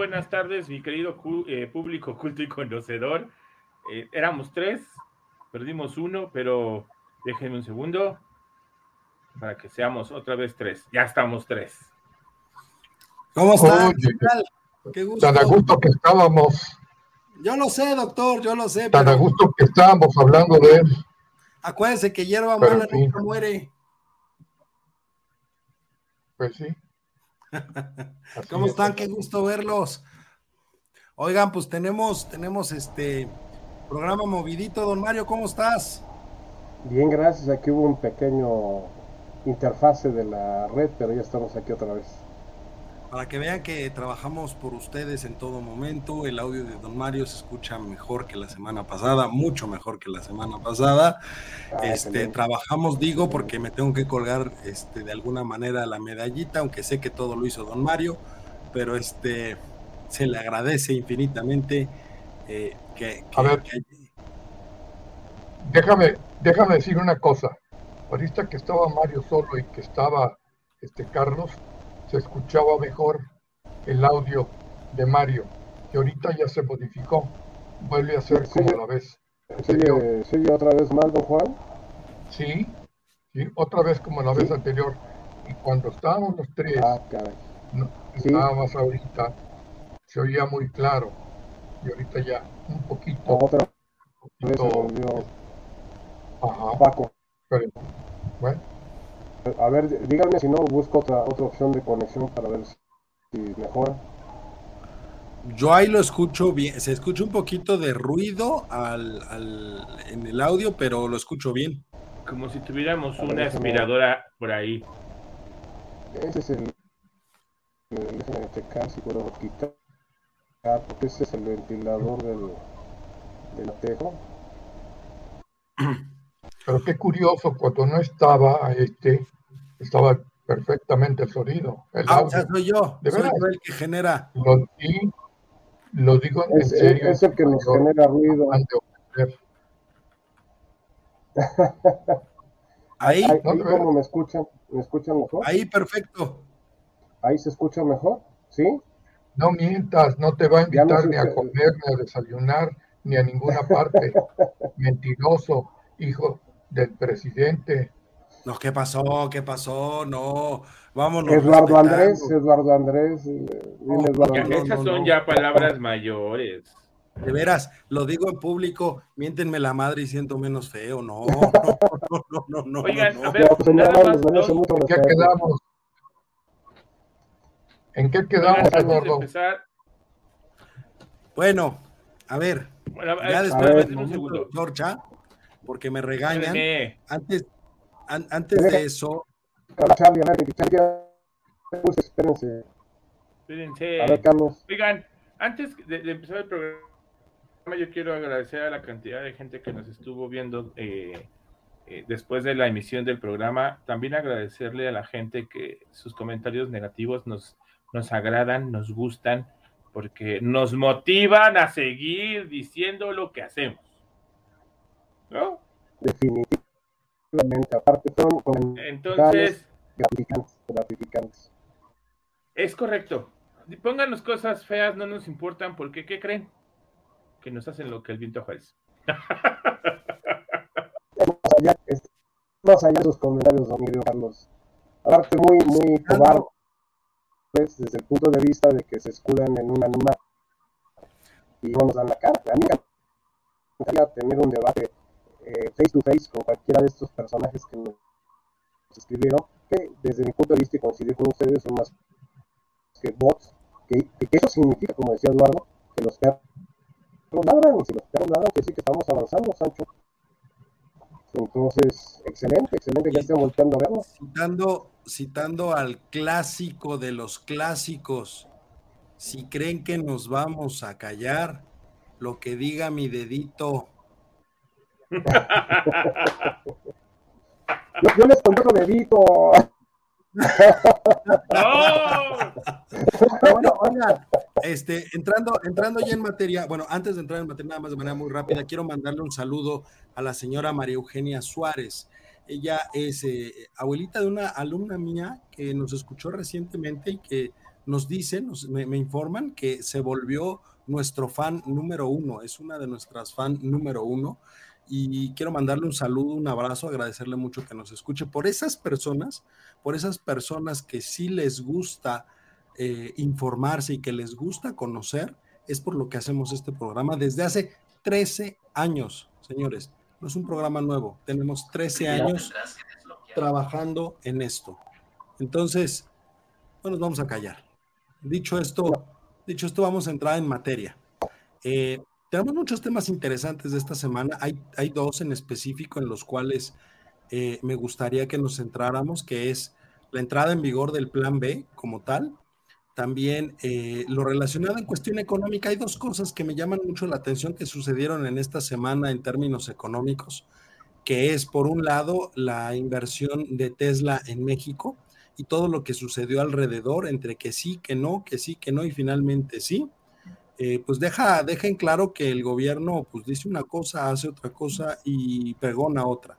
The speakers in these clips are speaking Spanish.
Buenas tardes, mi querido eh, público culto y conocedor. Eh, éramos tres, perdimos uno, pero déjenme un segundo para que seamos otra vez tres. Ya estamos tres. ¿Cómo están? Qué gusto. Tan a gusto que estábamos. Yo lo sé, doctor, yo lo sé. Tan a gusto que estábamos hablando de él. Acuérdense que hierba mala nunca muere. Pues sí. ¿Cómo están? Qué gusto verlos. Oigan, pues tenemos, tenemos este programa movidito. Don Mario, ¿cómo estás? Bien, gracias. Aquí hubo un pequeño interfase de la red, pero ya estamos aquí otra vez para que vean que trabajamos por ustedes en todo momento. El audio de Don Mario se escucha mejor que la semana pasada, mucho mejor que la semana pasada. Ah, este, trabajamos, digo, porque me tengo que colgar este, de alguna manera la medallita, aunque sé que todo lo hizo Don Mario, pero este, se le agradece infinitamente eh, que, A ver, déjame, déjame decir una cosa. Ahorita que estaba Mario solo y que estaba este Carlos, se escuchaba mejor el audio de Mario, que ahorita ya se modificó. Vuelve a ser como la vez. ¿Sigue, otra vez mal, don Juan? Sí, sí, otra vez como la vez anterior. Y cuando estábamos los tres, ah, nada más ahorita, se oía muy claro. Y ahorita ya un poquito. Otra vez se volvió Ajá. Paco. bueno. A ver, díganme si no, busco otra, otra opción de conexión para ver si mejora. Yo ahí lo escucho bien, se escucha un poquito de ruido al, al, en el audio, pero lo escucho bien. Como si tuviéramos una aspiradora por ahí. Ese es el. Déjame checar si puedo quitar. Porque ese es el ventilador del, del tejo. Pero qué curioso, cuando no estaba este, estaba perfectamente el sonido. El ah, audio. soy yo, ¿De soy yo el que genera. Lo, y, lo digo en serio. Es el que nos genera ruido. Ahí, ahí ¿cómo me escuchan? ¿Me escuchan mejor? Ahí, perfecto. ¿Ahí se escucha mejor? ¿Sí? No mientas, no te va a invitar ni a comer, ni a desayunar, ni a ninguna parte. Mentiroso, hijo del presidente. No, ¿qué pasó? ¿Qué pasó? No, vámonos. Eduardo Andrés, Eduardo Andrés. esas son ya palabras mayores. De veras, lo digo en público, miéntenme la madre y siento menos feo. No, no, no, no, no. Oigan, a ver, nada más, ¿en qué quedamos? ¿En qué quedamos, Eduardo? Bueno, a ver, ya después de un segundo, Georgia porque me regañan. Antes, antes de eso. Espérense. Espérense. Oigan, antes de, empezar el programa, yo quiero agradecer a la cantidad de gente que nos estuvo viendo eh, eh, después de la emisión del programa. También agradecerle a la gente que sus comentarios negativos nos, nos agradan, nos gustan, porque nos motivan a seguir diciendo lo que hacemos. ¿No? Definitivamente, aparte son Entonces, gratificantes, Es correcto. Pónganos cosas feas, no nos importan, porque ¿qué creen? Que nos hacen lo que el viento juez. más, allá, más allá de sus comentarios, don Carlos. Aparte, muy, muy cobarde desde el punto de vista de que se escudan en una y no nos dan la cara. A mí me encantaría tener un debate eh, face to face con cualquiera de estos personajes que nos escribieron, que desde mi punto de vista y coincidir con ustedes son más que bots, que, que eso significa, como decía Eduardo, que los perros ladran, y si los perros ladran, que sí que estamos avanzando, Sancho. Entonces, excelente, excelente que estén volteando a verlo. Citando, citando al clásico de los clásicos, si creen que nos vamos a callar, lo que diga mi dedito. Yo, les contesto dedito. bueno, oigan, este, entrando, entrando ya en materia, bueno, antes de entrar en materia, nada más de manera muy rápida, quiero mandarle un saludo a la señora María Eugenia Suárez. Ella es eh, abuelita de una alumna mía que nos escuchó recientemente y que nos dicen, me, me, informan que se volvió nuestro fan número uno, es una de nuestras fan número uno. Y quiero mandarle un saludo, un abrazo, agradecerle mucho que nos escuche por esas personas, por esas personas que sí les gusta eh, informarse y que les gusta conocer, es por lo que hacemos este programa desde hace 13 años, señores. No es un programa nuevo, tenemos 13 años trabajando en esto. Entonces, bueno, nos vamos a callar. Dicho esto, dicho esto, vamos a entrar en materia. Eh, tenemos muchos temas interesantes de esta semana. Hay, hay dos en específico en los cuales eh, me gustaría que nos centráramos, que es la entrada en vigor del Plan B como tal también eh, lo relacionado en cuestión económica, hay dos cosas que me llaman mucho la atención que sucedieron en esta semana en términos económicos, que es por un lado la inversión de Tesla en México y todo lo que sucedió alrededor, entre que sí, que no, que sí, que no y finalmente sí. Eh, pues deja, deja en claro que el gobierno pues dice una cosa, hace otra cosa y pregona otra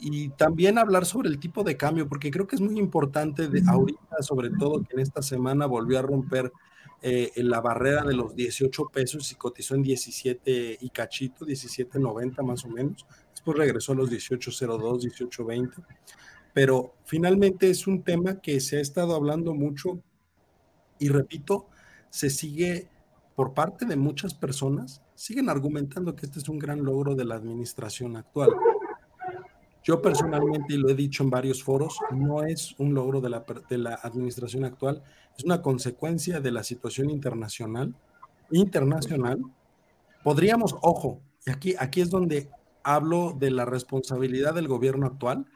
y también hablar sobre el tipo de cambio, porque creo que es muy importante de ahorita, sobre todo que en esta semana volvió a romper eh, la barrera de los 18 pesos y cotizó en 17 y cachito, 17.90 más o menos. Después regresó a los 18.02, 18.20. Pero finalmente es un tema que se ha estado hablando mucho y repito, se sigue por parte de muchas personas, siguen argumentando que este es un gran logro de la administración actual. Yo personalmente, y lo he dicho en varios foros, no es un logro de la, de la administración actual, es una consecuencia de la situación internacional. Internacional. Podríamos, ojo, y aquí, aquí es donde hablo de la responsabilidad del gobierno actual,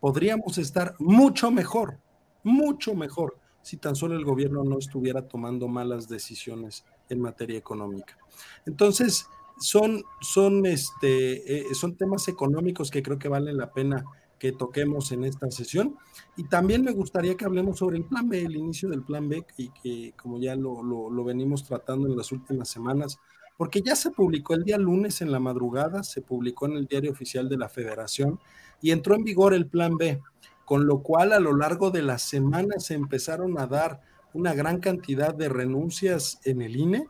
podríamos estar mucho mejor, mucho mejor, si tan solo el gobierno no estuviera tomando malas decisiones en materia económica. Entonces, son, son, este, eh, son temas económicos que creo que valen la pena que toquemos en esta sesión. Y también me gustaría que hablemos sobre el plan B, el inicio del plan B, y que como ya lo, lo, venimos tratando en las últimas semanas, porque ya se publicó el día lunes en la madrugada, se publicó en el diario oficial de la federación y entró en vigor el plan B, con lo cual a lo largo de las semanas se empezaron a dar una gran cantidad de renuncias en el INE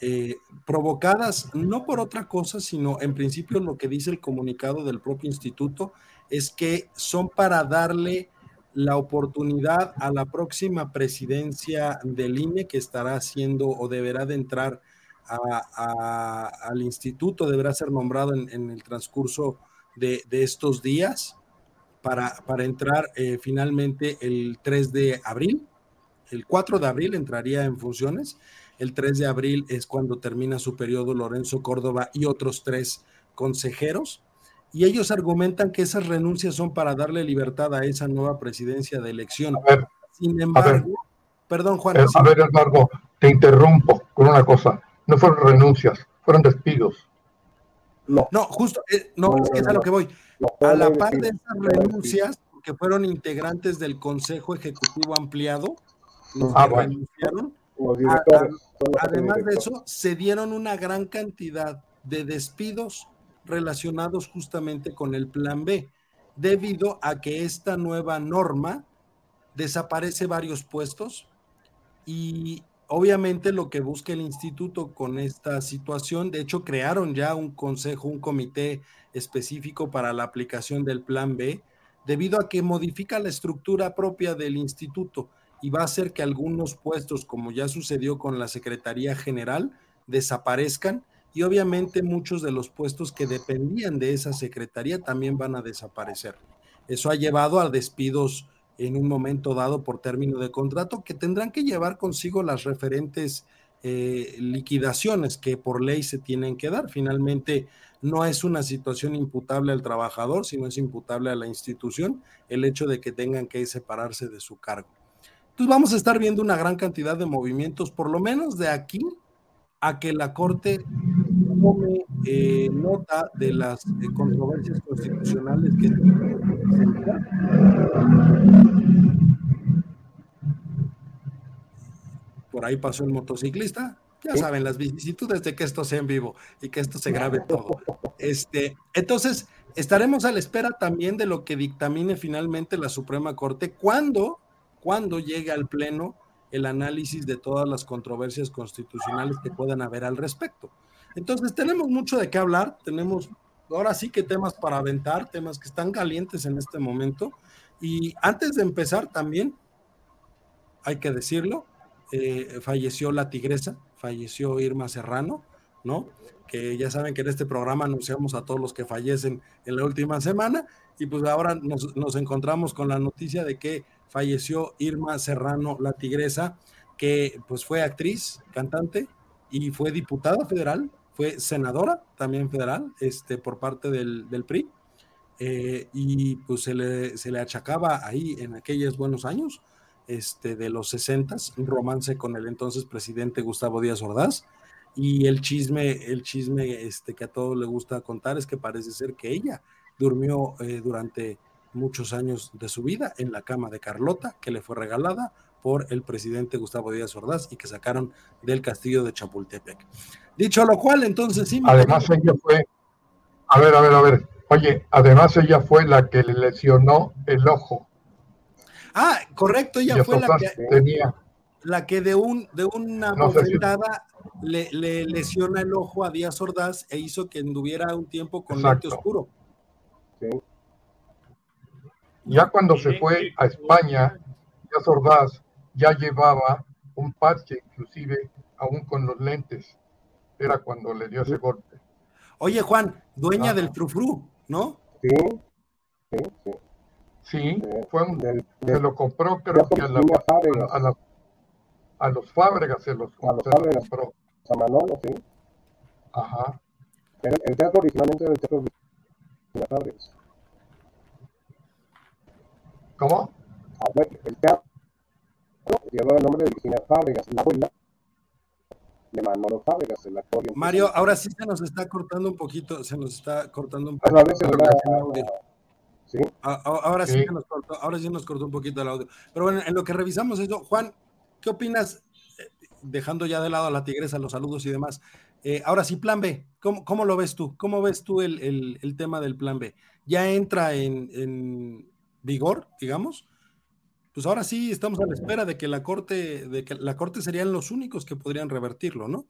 eh, provocadas no por otra cosa, sino en principio lo que dice el comunicado del propio instituto es que son para darle la oportunidad a la próxima presidencia del INE que estará haciendo o deberá de entrar al instituto, deberá ser nombrado en, el transcurso de, estos días para, para entrar eh, finalmente el 3 de abril. El 4 de abril entraría en funciones el 3 de abril es cuando termina su periodo Lorenzo Córdoba y otros tres consejeros. Y ellos argumentan que esas renuncias son para darle libertad a esa nueva presidencia de elección. Sin embargo, perdón, Juan. a ver, Eduardo, te interrumpo con una cosa. No fueron renuncias, fueron despidos. No, no justo, eh, no, es que es a lo que voy. A la par de esas renuncias, que fueron integrantes del Consejo Ejecutivo Ampliado, ah, renunciaron, Además de eso, se dieron una gran cantidad de despidos relacionados justamente con el plan B, debido a que esta nueva norma desaparece varios puestos y obviamente lo que busca el instituto con esta situación, de hecho crearon ya un consejo, un comité específico para la aplicación del plan B, debido a que modifica la estructura propia del instituto y va a hacer que algunos puestos, como ya sucedió con la Secretaría General, desaparezcan y obviamente muchos de los puestos que dependían de esa secretaría también van a desaparecer. Eso ha llevado a despidos en un momento dado por término de contrato que tendrán que llevar consigo las referentes eh, liquidaciones que por ley se tienen que dar. Finalmente, no es una situación imputable al trabajador, sino es imputable a la institución el hecho de que tengan que separarse de su cargo. Entonces vamos a estar viendo una gran cantidad de movimientos, por lo menos de aquí a que la Corte tome eh, nota de las eh, controversias constitucionales que por ahí pasó el motociclista. Ya saben, las vicisitudes de que esto sea en vivo y que esto se grabe todo. Este, entonces, estaremos a la espera también de lo que dictamine finalmente la Suprema Corte cuando, cuando llegue al Pleno el análisis de todas las controversias constitucionales que puedan haber al respecto. Entonces, tenemos mucho de qué hablar, tenemos ahora sí que temas para aventar, temas que están calientes en este momento. Y antes de empezar también, hay que decirlo, eh, falleció la tigresa, falleció Irma Serrano, ¿no? Que ya saben que en este programa anunciamos a todos los que fallecen en la última semana y pues ahora nos, nos encontramos con la noticia de que falleció Irma Serrano, la tigresa, que pues fue actriz, cantante y fue diputada federal, fue senadora también federal, este, por parte del, del PRI. Eh, y pues se le, se le achacaba ahí en aquellos buenos años este, de los 60, un romance con el entonces presidente Gustavo Díaz Ordaz. Y el chisme, el chisme este, que a todos le gusta contar es que parece ser que ella durmió eh, durante muchos años de su vida en la cama de Carlota, que le fue regalada por el presidente Gustavo Díaz Ordaz y que sacaron del castillo de Chapultepec. Dicho lo cual, entonces sí. Además, ella fue. A ver, a ver, a ver. Oye, además ella fue la que le lesionó el ojo Ah, correcto, ella fue la que, tenía. la que de, un, de una no le, lesiona el ojo a Díaz Ordaz e hizo que anduviera un tiempo con lente oscuro. Ya cuando se fue a España, Díaz Ordaz ya llevaba un parche, inclusive aún con los lentes. Era cuando le dio ese golpe. Oye, Juan, dueña del frufru, ¿no? Sí, sí, sí. Sí, fue un, se lo compró creo que a, la, a, la, a, los Fábregas se los, a los Fábregas, compró. A Manolo, sí. Ajá. El, el, teatro originalmente era el teatro de Fábregas. ¿Cómo? Ah, el teatro llevaba el nombre de Virginia Fábregas, la abuela de Manolo Fábregas, el actor. Mario, ahora sí se nos está cortando un poquito, se nos está cortando un poquito. A audio. Ahora, sí. nos cortó, ahora sí nos cortó un poquito el audio. Pero bueno, en lo que revisamos eso, Juan, ¿qué opinas? Eh, dejando ya de lado a la tigresa, los saludos y demás. Eh, ahora sí, plan B, ¿cómo, ¿cómo, lo ves tú? ¿Cómo ves tú el, el, el tema del plan B? ¿Ya entra en, en, vigor, digamos? Pues ahora sí estamos a la espera de que la corte, de que la corte serían los únicos que podrían revertirlo, ¿no?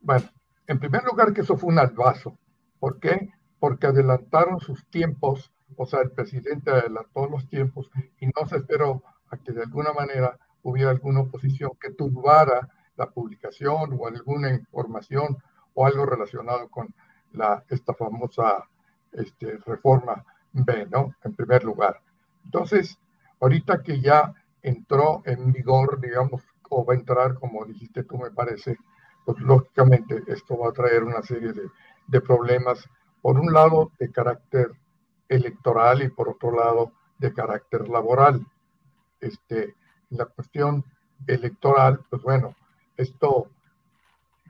Bueno, en primer lugar que eso fue un albazo. ¿Por qué? Porque adelantaron sus tiempos o sea, el presidente adelantó los tiempos y no se esperó a que de alguna manera hubiera alguna oposición que turbara la publicación o alguna información o algo relacionado con la, esta famosa este, reforma B, ¿no? En primer lugar. Entonces, ahorita que ya entró en vigor, digamos, o va a entrar, como dijiste tú, me parece, pues lógicamente esto va a traer una serie de, de problemas, por un lado, de carácter electoral y por otro lado de carácter laboral. Este, la cuestión electoral, pues bueno, esto,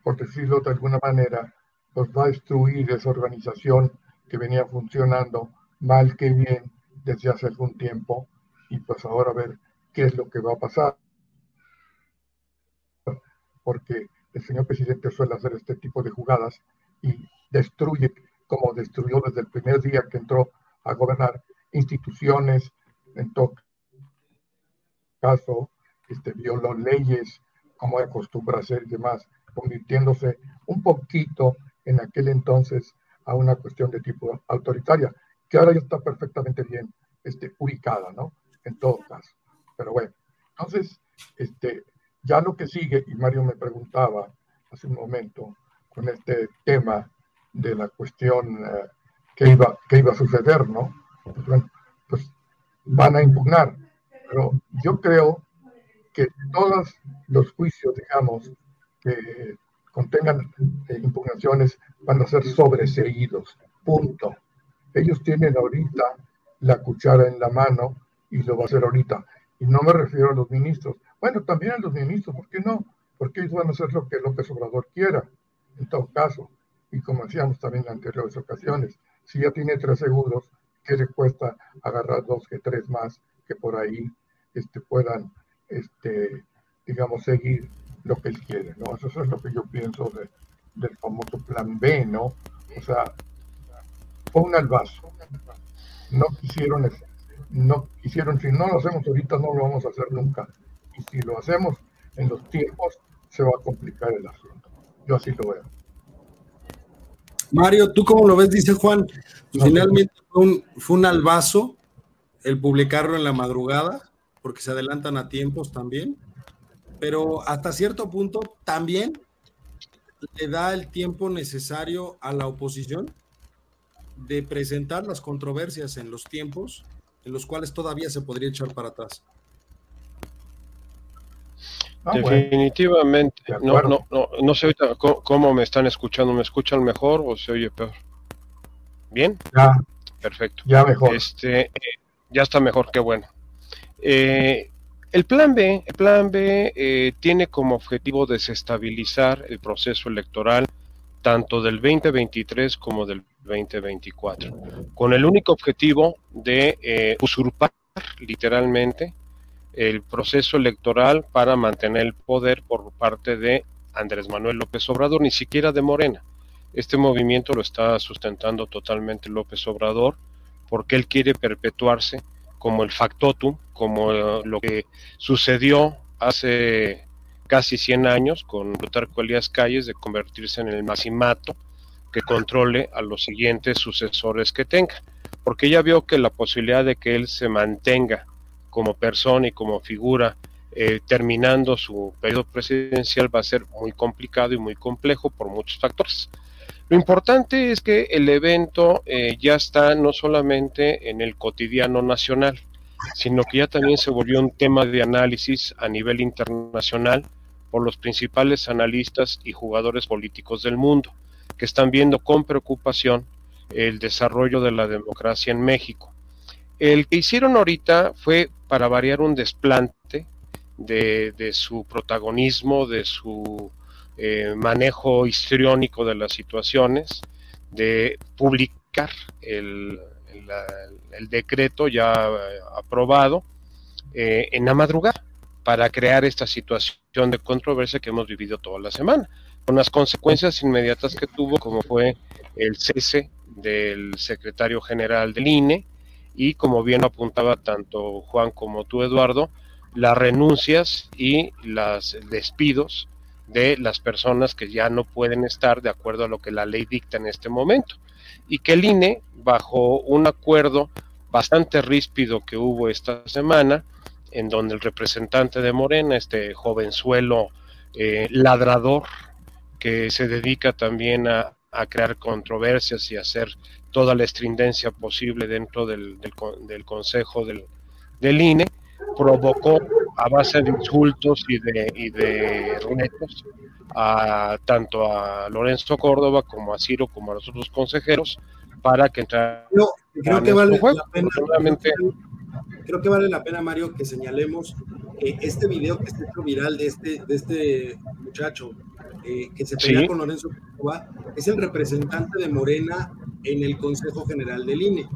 por decirlo de alguna manera, pues va a destruir esa organización que venía funcionando mal que bien desde hace algún tiempo y pues ahora a ver qué es lo que va a pasar. Porque el señor presidente suele hacer este tipo de jugadas y destruye, como destruyó desde el primer día que entró a gobernar instituciones, en todo caso, este, violó leyes como acostumbra hacer y demás, convirtiéndose un poquito en aquel entonces a una cuestión de tipo autoritaria, que ahora ya está perfectamente bien este, ubicada, ¿no? En todo caso. Pero bueno, entonces, este, ya lo que sigue, y Mario me preguntaba, hace un momento con este tema de la cuestión eh, que, iba, que iba a suceder, ¿no? Pues, pues van a impugnar. Pero yo creo que todos los juicios, digamos, que contengan eh, impugnaciones van a ser sobreseídos. Punto. Ellos tienen ahorita la cuchara en la mano y lo va a hacer ahorita. Y no me refiero a los ministros. Bueno, también a los ministros, ¿por qué no? Porque ellos van a hacer lo que López Obrador quiera, en todo caso. Y como decíamos también en anteriores ocasiones, si ya tiene tres seguros, ¿qué le cuesta agarrar dos que tres más que por ahí este, puedan, este, digamos, seguir lo que él quiere, ¿no? Eso es lo que yo pienso de, del famoso plan B, ¿no? O sea, fue un albazo. No quisieron, no quisieron, si no lo hacemos ahorita, no lo vamos a hacer nunca. Y si lo hacemos en los tiempos, se va a complicar el asunto. Yo así lo veo. Mario, ¿tú cómo lo ves? Dice Juan. Finalmente fue un, fue un albazo el publicarlo en la madrugada, porque se adelantan a tiempos también pero hasta cierto punto también le da el tiempo necesario a la oposición de presentar las controversias en los tiempos en los cuales todavía se podría echar para atrás. Ah, Definitivamente. no, no, no, no sé cómo, me están escuchando. ¿Me escuchan mejor o se oye peor? ¿Bien? Ya. Perfecto. Ya mejor. Este, eh, ya está mejor, qué bueno. Eh, el plan B, el plan B eh, tiene como objetivo desestabilizar el proceso electoral tanto del 2023 como del 2024, con el único objetivo de eh, usurpar literalmente el proceso electoral para mantener el poder por parte de Andrés Manuel López Obrador, ni siquiera de Morena. Este movimiento lo está sustentando totalmente López Obrador porque él quiere perpetuarse como el factotum, como eh, lo que sucedió hace casi 100 años con Plutarco Elías Calles de convertirse en el maximato que controle a los siguientes sucesores que tenga, porque ya vio que la posibilidad de que él se mantenga como persona y como figura eh, terminando su periodo presidencial va a ser muy complicado y muy complejo por muchos factores. Lo importante es que el evento eh, ya está no solamente en el cotidiano nacional, sino que ya también se volvió un tema de análisis a nivel internacional por los principales analistas y jugadores políticos del mundo, que están viendo con preocupación el desarrollo de la democracia en México. El que hicieron ahorita fue para variar un desplante de, su protagonismo, de su eh, manejo histriónico de las situaciones, de publicar el, decreto ya eh, aprobado eh, en la madrugada para crear esta situación de controversia que hemos vivido toda la semana, con las consecuencias inmediatas que tuvo, como fue el cese del secretario general del INE y, como bien apuntaba tanto Juan como tú, Eduardo, las renuncias y los despidos de las personas que ya no pueden estar de acuerdo a lo que la ley dicta en este momento. Y que el INE, bajo un acuerdo bastante ríspido que hubo esta semana, en donde el representante de Morena, este jovenzuelo eh, ladrador, que se dedica también a, crear controversias y hacer toda la estrindencia posible dentro del, Consejo del, del INE, provocó a base de insultos y de, y de retos a tanto a Lorenzo Córdoba como a Ciro como a los otros consejeros para que entraran. creo que vale la pena, creo que vale la pena, Mario, que señalemos que este video que está hecho viral de este, de este muchacho eh, que se pelea con Lorenzo Córdoba es el representante de Morena en el Consejo General del INE.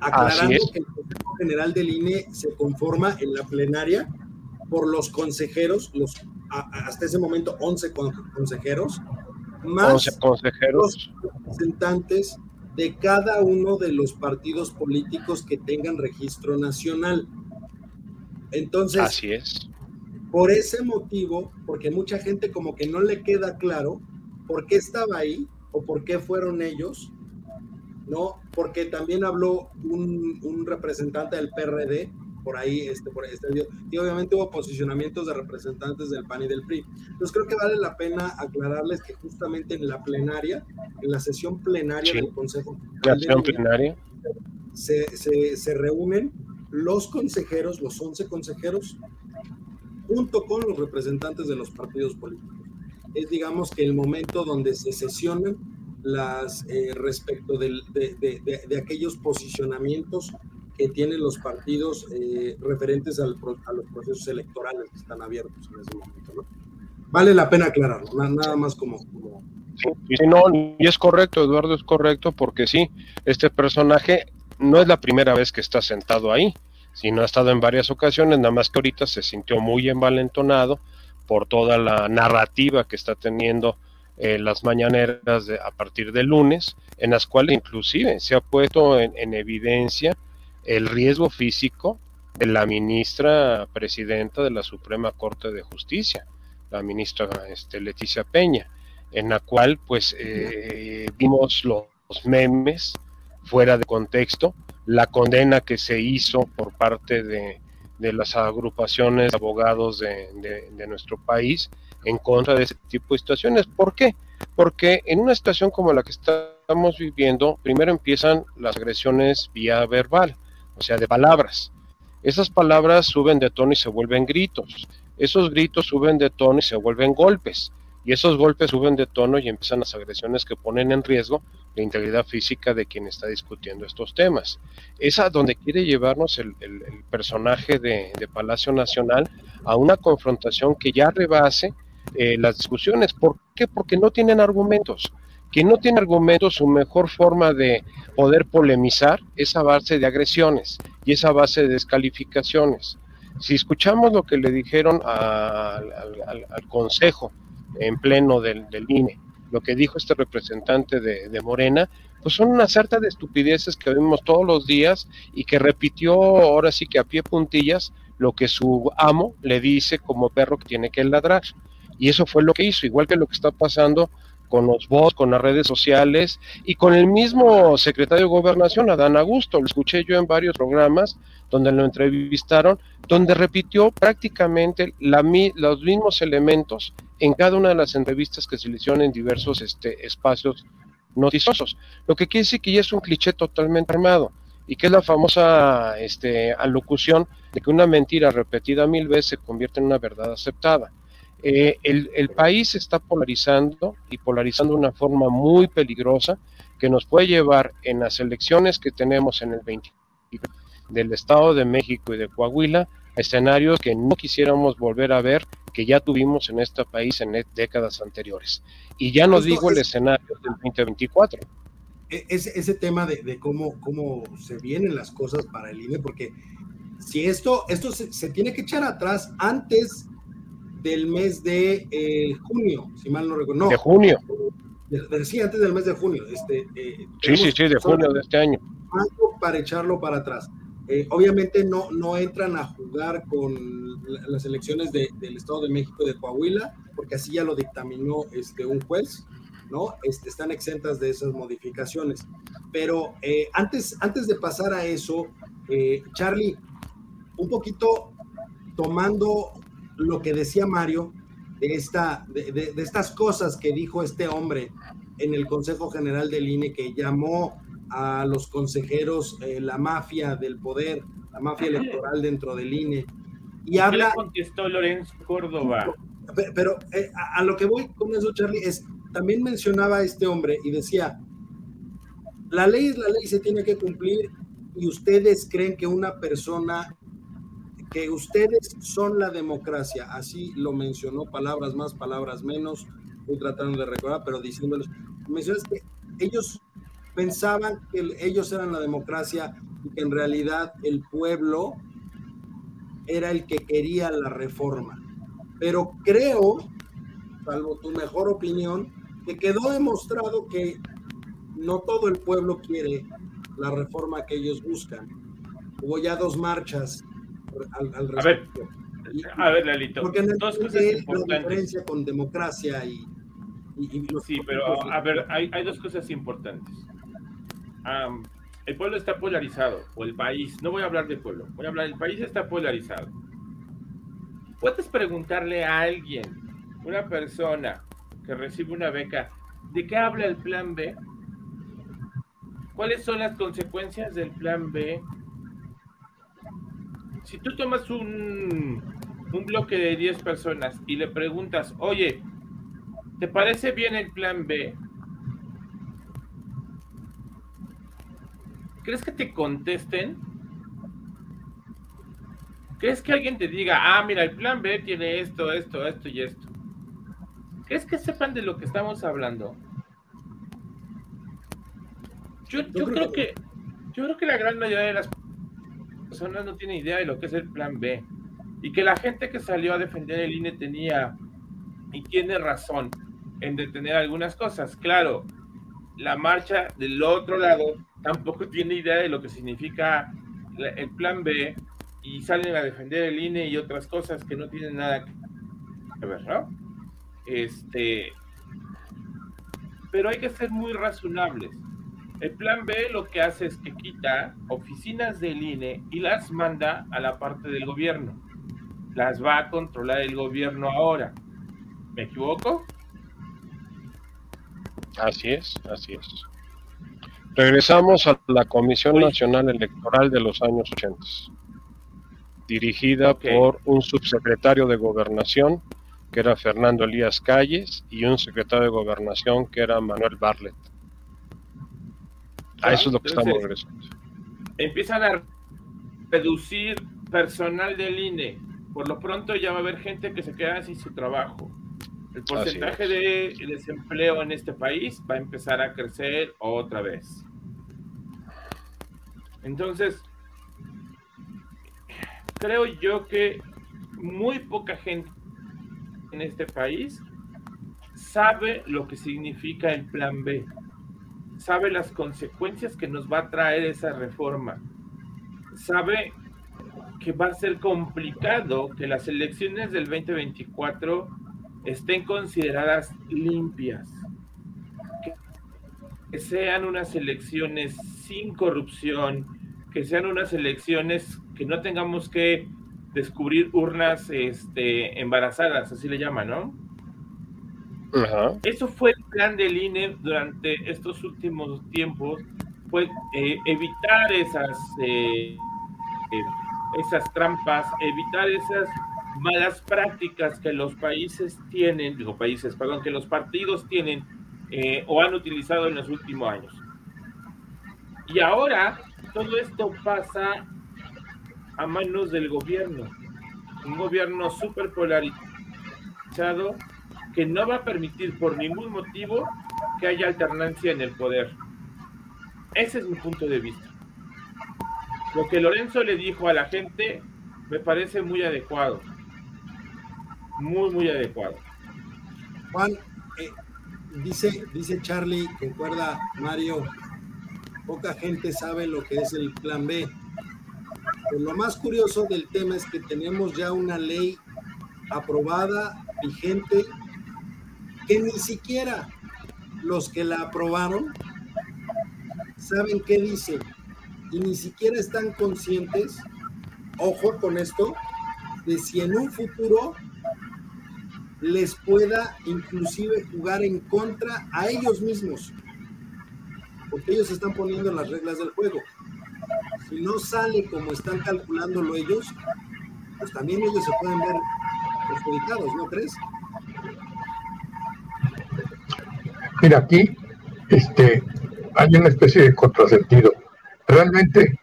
Aclarando que el Consejo General del INE se conforma en la plenaria por los consejeros, los hasta ese momento 11 consejeros, más consejeros. los representantes de cada uno de los partidos políticos que tengan registro nacional. Entonces, así es. Por ese motivo, porque mucha gente como que no le queda claro por qué estaba ahí o por qué fueron ellos, ¿no? Porque también habló un, un representante del PRD por ahí, este, por este Y obviamente hubo posicionamientos de representantes del PAN y del PRI. Entonces creo que vale la pena aclararles que justamente en la plenaria, en la sesión plenaria del Consejo plenaria. Se, se, se reúnen los consejeros, los 11 consejeros, junto con los representantes de los partidos políticos. Es, digamos, que el momento donde se sesionan las eh, respecto de, de, aquellos posicionamientos que tienen los partidos eh, referentes al, a los procesos electorales que están abiertos en ese momento. ¿no? Vale la pena aclararlo, nada más como... como... Sí, no, y es correcto, Eduardo, es correcto, porque sí, este personaje no es la primera vez que está sentado ahí no ha estado en varias ocasiones, nada más que ahorita se sintió muy envalentonado por toda la narrativa que está teniendo eh, las mañaneras a partir del lunes, en las cuales inclusive se ha puesto en, evidencia el riesgo físico de la ministra presidenta de la Suprema Corte de Justicia, la ministra este, Leticia Peña, en la cual pues eh, vimos los memes fuera de contexto la condena que se hizo por parte de, las agrupaciones de abogados de, nuestro país en contra de ese tipo de situaciones. ¿Por qué? Porque en una situación como la que estamos viviendo, primero empiezan las agresiones vía verbal, o sea, de palabras. Esas palabras suben de tono y se vuelven gritos. Esos gritos suben de tono y se vuelven golpes y esos golpes suben de tono y empiezan las agresiones que ponen en riesgo la integridad física de quien está discutiendo estos temas. Es a donde quiere llevarnos el, personaje de, Palacio Nacional a una confrontación que ya rebase eh, las discusiones. ¿Por qué? Porque no tienen argumentos. Quien no tiene argumentos, su mejor forma de poder polemizar es a base de agresiones y esa base de descalificaciones. Si escuchamos lo que le dijeron al Consejo, en pleno del, del INE. Lo que dijo este representante de, Morena, pues son una sarta de estupideces que vemos todos los días y que repitió ahora sí que a pie puntillas lo que su amo le dice como perro que tiene que ladrar. Y eso fue lo que hizo, igual que lo que está pasando con los bots, con las redes sociales y con el mismo secretario de Gobernación, Adán Augusto. Lo escuché yo en varios programas donde lo entrevistaron, donde repitió prácticamente los mismos elementos en cada una de las entrevistas que se le hicieron en diversos este, espacios noticiosos. Lo que quiere decir que ya es un cliché totalmente armado y que es la famosa este, alocución de que una mentira repetida mil veces se convierte en una verdad aceptada. Eh, el, el, país está polarizando y polarizando de una forma muy peligrosa que nos puede llevar en las elecciones que tenemos en el 20 del Estado de México y de Coahuila a escenarios que no quisiéramos volver a ver que ya tuvimos en este país en décadas anteriores. Y ya no digo el escenario del 2024. E, ese, ese tema de, cómo, cómo se vienen las cosas para el INE, porque si esto, esto se, tiene que echar atrás antes del mes de eh, junio, si mal no recuerdo. de junio. sí, antes del mes de junio. Este, eh, sí, sí, sí, de junio de este año. Para echarlo para atrás. Eh, obviamente no, no entran a jugar con las elecciones del Estado de México de Coahuila, porque así ya lo dictaminó este, un juez, ¿no? Este, están exentas de esas modificaciones. Pero eh, antes, antes de pasar a eso, eh, Charlie, un poquito tomando lo que decía Mario, de, esta, de, de estas cosas que dijo este hombre en el Consejo General del INE, que llamó a los consejeros eh, la mafia del poder, la mafia electoral dentro del INE. Y habla. contestó Lorenzo Córdoba? Pero, eh, a, lo que voy con eso, Charlie, es también mencionaba a este hombre y decía: la ley es la ley, se tiene que cumplir. Y ustedes creen que una persona, que ustedes son la democracia, así lo mencionó, palabras más, palabras menos, estoy tratando de recordar, pero diciéndoles, mencionas que ellos pensaban que ellos eran la democracia y que en realidad el pueblo era el que quería la reforma. Pero creo, salvo tu mejor opinión, que quedó demostrado que no todo el pueblo quiere la reforma que ellos buscan. Hubo ya dos marchas al, respecto. A ver, Lalito, porque en dos cosas la diferencia con democracia y... sí, pero a ver, hay, hay dos cosas importantes el pueblo está polarizado, o el país, no voy a hablar de pueblo, voy a hablar, el país está polarizado. Puedes preguntarle a alguien, una persona que recibe una beca, ¿de qué habla el plan B? ¿Cuáles son las consecuencias del plan B? Si tú tomas un, un bloque de 10 personas y le preguntas, oye, ¿te parece bien el plan B? ¿Crees que te contesten? ¿Crees que alguien te diga, ah, mira, el plan B tiene esto, esto, esto y esto? ¿Crees que sepan de lo que estamos hablando? Yo, creo que, yo creo que la gran mayoría de las personas no tiene idea de lo que es el plan B. Y que la gente que salió a defender el INE tenía y tiene razón en detener algunas cosas. Claro, la marcha del otro lado tampoco tiene idea de lo que significa el plan B y salen a defender el INE y otras cosas que no tienen nada que ver, ¿no? Este, pero hay que ser muy razonables. El plan B lo que hace es que quita oficinas del INE y las manda a la parte del gobierno. Las va a controlar el gobierno ahora. ¿Me equivoco? Así es, así es. Regresamos a la Comisión Nacional Electoral de los años 80, dirigida por un subsecretario de Gobernación, que era Fernando Elías Calles, y un secretario de Gobernación, que era Manuel Barlet. A eso es lo que estamos regresando. Empiezan a reducir personal del INE. Por lo pronto ya va a haber gente que se queda sin su trabajo. El porcentaje de desempleo en este país va a empezar a crecer otra vez. Entonces, creo yo que muy poca gente en este país sabe lo que significa el plan B, sabe las consecuencias que nos va a traer esa reforma, sabe que va a ser complicado que las elecciones del 2024 estén consideradas limpias, que, sean unas elecciones sin corrupción, que sean unas elecciones que no tengamos que descubrir urnas este, embarazadas, así le llaman, ¿no? Eso fue el plan del INE durante estos últimos tiempos, fue eh, evitar esas, eh, eh, esas trampas, evitar esas malas prácticas que los países tienen, digo países, perdón, que los partidos tienen eh, o han utilizado en los últimos años. Y ahora todo esto pasa a manos del gobierno, un gobierno súper polarizado que no va a permitir por ningún motivo que haya alternancia en el poder. Ese es mi punto de vista. Lo que Lorenzo le dijo a la gente me parece muy adecuado muy, muy adecuado. Juan, eh, dice, dice Charlie, concuerda Mario, poca gente sabe lo que es el plan B. Pero lo más curioso del tema es que tenemos ya una ley aprobada, vigente, que ni siquiera los que la aprobaron saben qué dice y ni siquiera están conscientes, ojo con esto, de si en un futuro les pueda inclusive jugar en contra a ellos mismos, porque ellos están poniendo las reglas del juego. Si no sale como están calculándolo ellos, pues también ellos se pueden ver perjudicados, ¿no crees? Mira, aquí este, hay una especie de contrasentido. Realmente,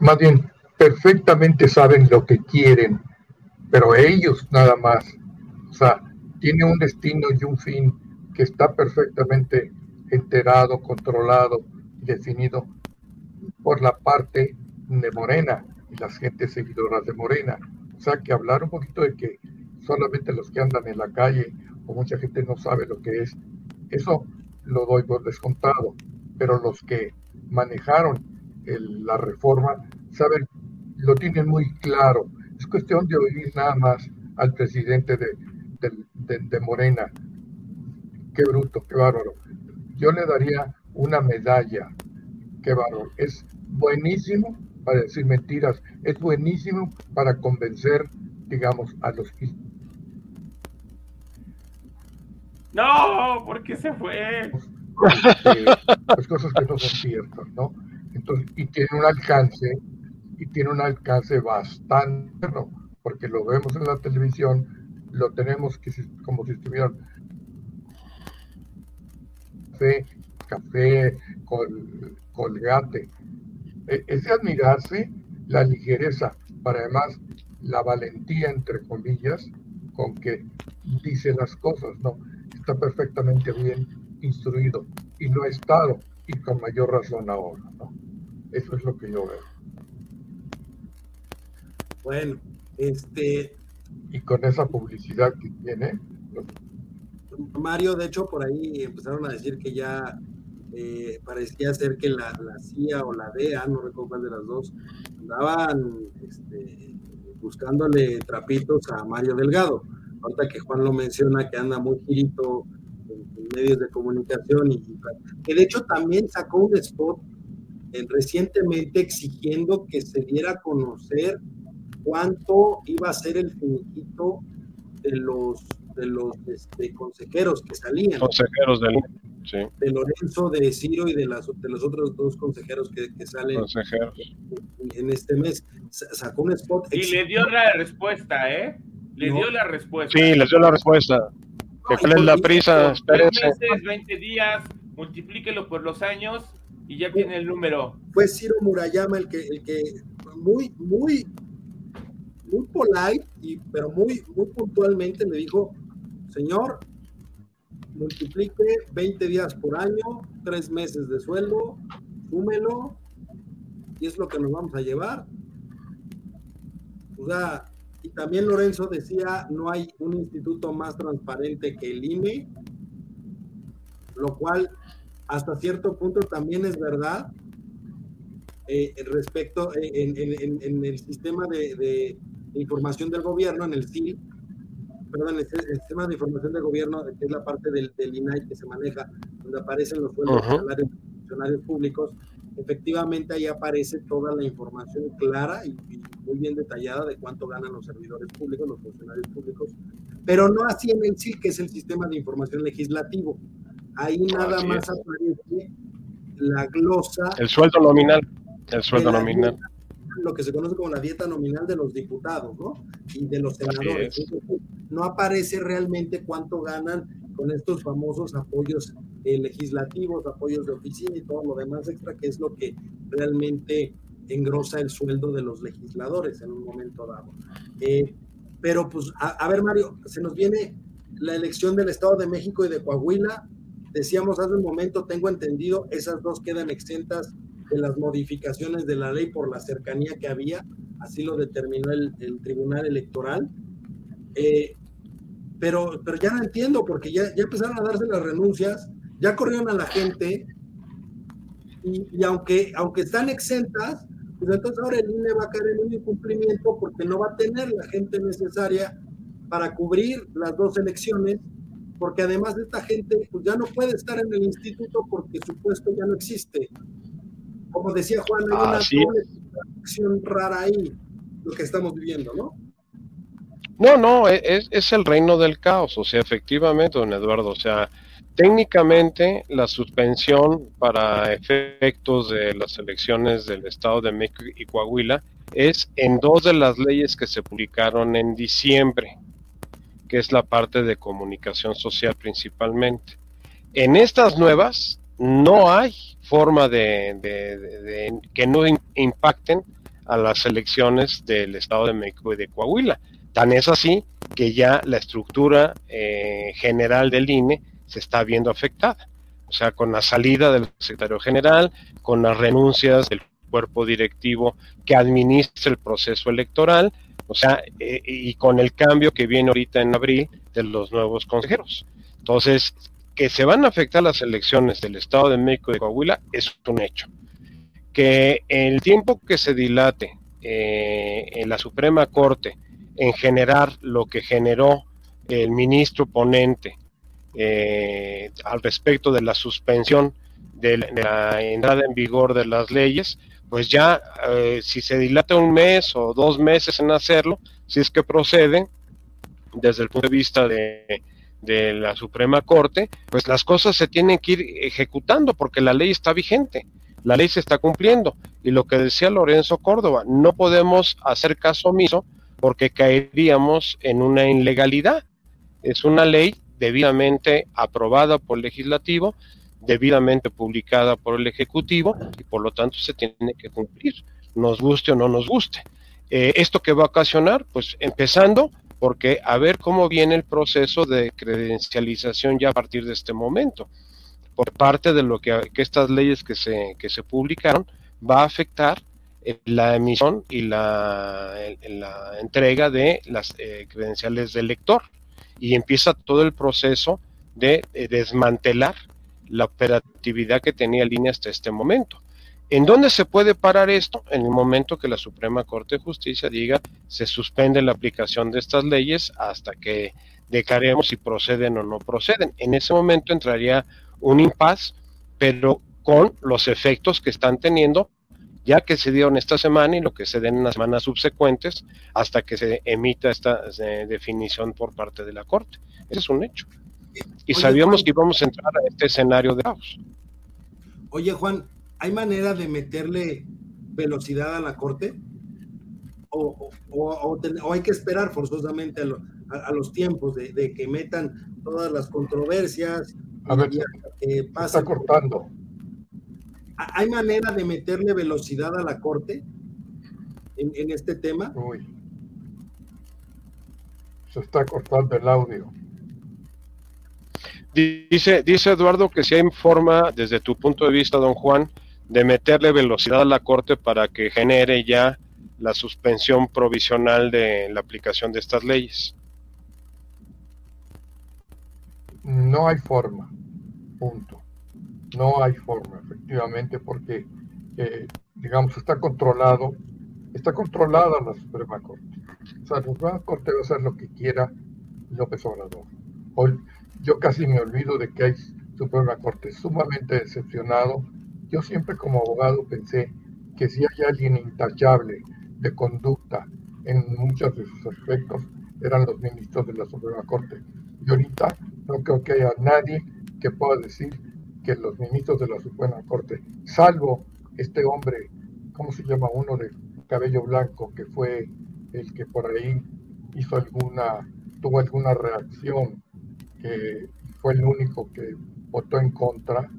más bien, perfectamente saben lo que quieren, pero ellos nada más sea, tiene un destino y un fin que está perfectamente enterado, controlado y definido por la parte de Morena y las gentes seguidoras de Morena. O sea, que hablar un poquito de que solamente los que andan en la calle o mucha gente no sabe lo que es, eso lo doy por descontado, pero los que manejaron la reforma saben, lo tienen muy claro. Es cuestión de oír nada más al presidente de, de, Morena. Qué bruto, qué bárbaro. Yo le daría una medalla qué bárbaro. Es buenísimo para decir mentiras, es buenísimo para convencer, digamos, a los No, ¿por qué se fue? las cosas que no son ciertas, ¿no? Entonces, y tiene un alcance, y tiene un alcance bastante, ¿no? porque lo vemos en la televisión, lo tenemos que, como si estuvieran café, café, colgate. E, es de admirarse la ligereza, para además la valentía, entre comillas, con que dice las cosas, ¿no? Está perfectamente bien instruido y lo ha estado y con mayor razón ahora, ¿no? Eso es lo que yo veo. Bueno, este... Y con esa publicidad que tiene. Mario, de hecho, por ahí empezaron a decir que ya eh, parecía ser que la, la, CIA o la DEA, no recuerdo cuál de las dos, andaban este, buscándole trapitos a Mario Delgado. Ahorita que Juan lo menciona, que anda muy girito en, medios de comunicación, y, que de hecho también sacó un spot eh, recientemente exigiendo que se diera a conocer cuánto iba a ser el finiquito de los de los este, consejeros que salían. Consejeros del sí. De Lorenzo, de Ciro y de, las, de los otros dos consejeros que, que salen en este mes. Sacó un spot. Y le dio la respuesta, ¿eh? Le dio la respuesta. Sí, le dio la respuesta. ¿Cuál es la prisa? Espérense. meses, 20 días, multiplíquelo por los años y ya tiene el número. Fue Ciro Murayama el que, el que muy, muy muy polite, y, pero muy, muy puntualmente me dijo, señor, multiplique 20 días por año, tres meses de sueldo, súmelo, y es lo que nos vamos a llevar. O sea, y también Lorenzo decía, no hay un instituto más transparente que el INE, lo cual hasta cierto punto también es verdad eh, respecto eh, en, el sistema de, información del gobierno, en el CIL, perdón, el, sistema de información del gobierno, que es la parte del, del INAI que se maneja, donde aparecen los sueldos de los funcionarios públicos, efectivamente ahí aparece toda la información clara y, muy bien detallada de cuánto ganan los servidores públicos, los funcionarios públicos, pero no así en el CIL, que es el sistema de información legislativo. Ahí nada más aparece la glosa. El sueldo nominal. El sueldo nominal lo que se conoce como la dieta nominal de los diputados, ¿no? Y de los senadores. no aparece realmente cuánto ganan con estos famosos apoyos eh, legislativos, apoyos de oficina y todo lo demás extra, que es lo que realmente engrosa el sueldo de los legisladores en un momento dado. Eh, pero pues, a, ver Mario, se nos viene la elección del Estado de México y de Coahuila. Decíamos hace un momento, tengo entendido, esas dos quedan exentas de las modificaciones de la ley por la cercanía que había, así lo determinó el, Tribunal Electoral. Eh, pero, pero ya no entiendo, porque ya, ya empezaron a darse las renuncias, ya corrieron a la gente, y, aunque, aunque están exentas, pues entonces ahora el INE va a caer en un incumplimiento porque no va a tener la gente necesaria para cubrir las dos elecciones, porque además de esta gente pues ya no puede estar en el instituto porque su puesto ya no existe como decía Juan, hay una acción rara ahí, lo que estamos viviendo, ¿no? No, no, e, es, es el reino del caos, o sea, efectivamente, don Eduardo, o sea, técnicamente la suspensión para efectos de las elecciones del Estado de México y Coahuila es en dos de las leyes que se publicaron en diciembre, que es la parte de comunicación social principalmente. En estas nuevas no hay forma de, que no impacten a las elecciones del Estado de México y de Coahuila. Tan es así que ya la estructura eh, general del INE se está viendo afectada. O sea, con la salida del secretario general, con las renuncias del cuerpo directivo que administra el proceso electoral, o sea, eh, y con el cambio que viene ahorita en abril de los nuevos consejeros. Entonces, que se van a afectar las elecciones del Estado de México y de Coahuila es un hecho. Que el tiempo que se dilate eh, en la Suprema Corte en generar lo que generó el ministro ponente eh, al respecto de la suspensión de, la entrada en vigor de las leyes, pues ya eh, si se dilata un mes o dos meses en hacerlo, si es que procede desde el punto de vista de, de la Suprema Corte, pues las cosas se tienen que ir ejecutando porque la ley está vigente, la ley se está cumpliendo. Y lo que decía Lorenzo Córdoba, no podemos hacer caso omiso porque caeríamos en una ilegalidad. Es una ley debidamente aprobada por el legislativo, debidamente publicada por el ejecutivo y por lo tanto se tiene que cumplir, nos guste o no nos guste. Eh, ¿Esto que va a ocasionar? Pues empezando porque a ver cómo viene el proceso de credencialización ya a partir de este momento. Por parte de lo que, estas leyes que se, que se publicaron va a afectar la emisión y la, entrega de las eh, credenciales del lector y empieza todo el proceso de, de desmantelar la operatividad que tenía línea hasta este momento. ¿En dónde se puede parar esto? En el momento que la Suprema Corte de Justicia diga se suspende la aplicación de estas leyes hasta que declaremos si proceden o no proceden. En ese momento entraría un impas, pero con los efectos que están teniendo ya que se dieron esta semana y lo que se den en las semanas subsecuentes hasta que se emita esta eh, definición por parte de la Corte. Ese es un hecho. Y sabíamos que íbamos a entrar a este escenario de caos. Oye, Juan, ¿hay manera de meterle velocidad a la Corte? ¿O, hay que esperar forzosamente a, los tiempos de, que metan todas las controversias? A ver, que pasa está cortando. ¿Hay manera de meterle velocidad a la Corte en, este tema? Uy. Se está cortando el audio. Dice, dice Eduardo que si hay forma, desde tu punto de vista, don Juan, de meterle velocidad a la Corte para que genere ya la suspensión provisional de la aplicación de estas leyes. No hay forma. Punto. No hay forma, efectivamente, porque, eh, digamos, está controlado, está controlada la Suprema Corte. O sea, la Suprema Corte va a hacer lo que quiera López Obrador. Hoy, yo casi me olvido de que hay Suprema Corte sumamente decepcionado. Yo siempre como abogado pensé que si hay alguien intachable de conducta en muchos de sus aspectos, eran los ministros de la Suprema Corte. Y ahorita no creo que haya nadie que pueda decir que los ministros de la Suprema Corte, salvo este hombre, ¿cómo se llama? Uno de cabello blanco, que fue el que por ahí hizo alguna, tuvo alguna reacción, que fue el único que votó en contra,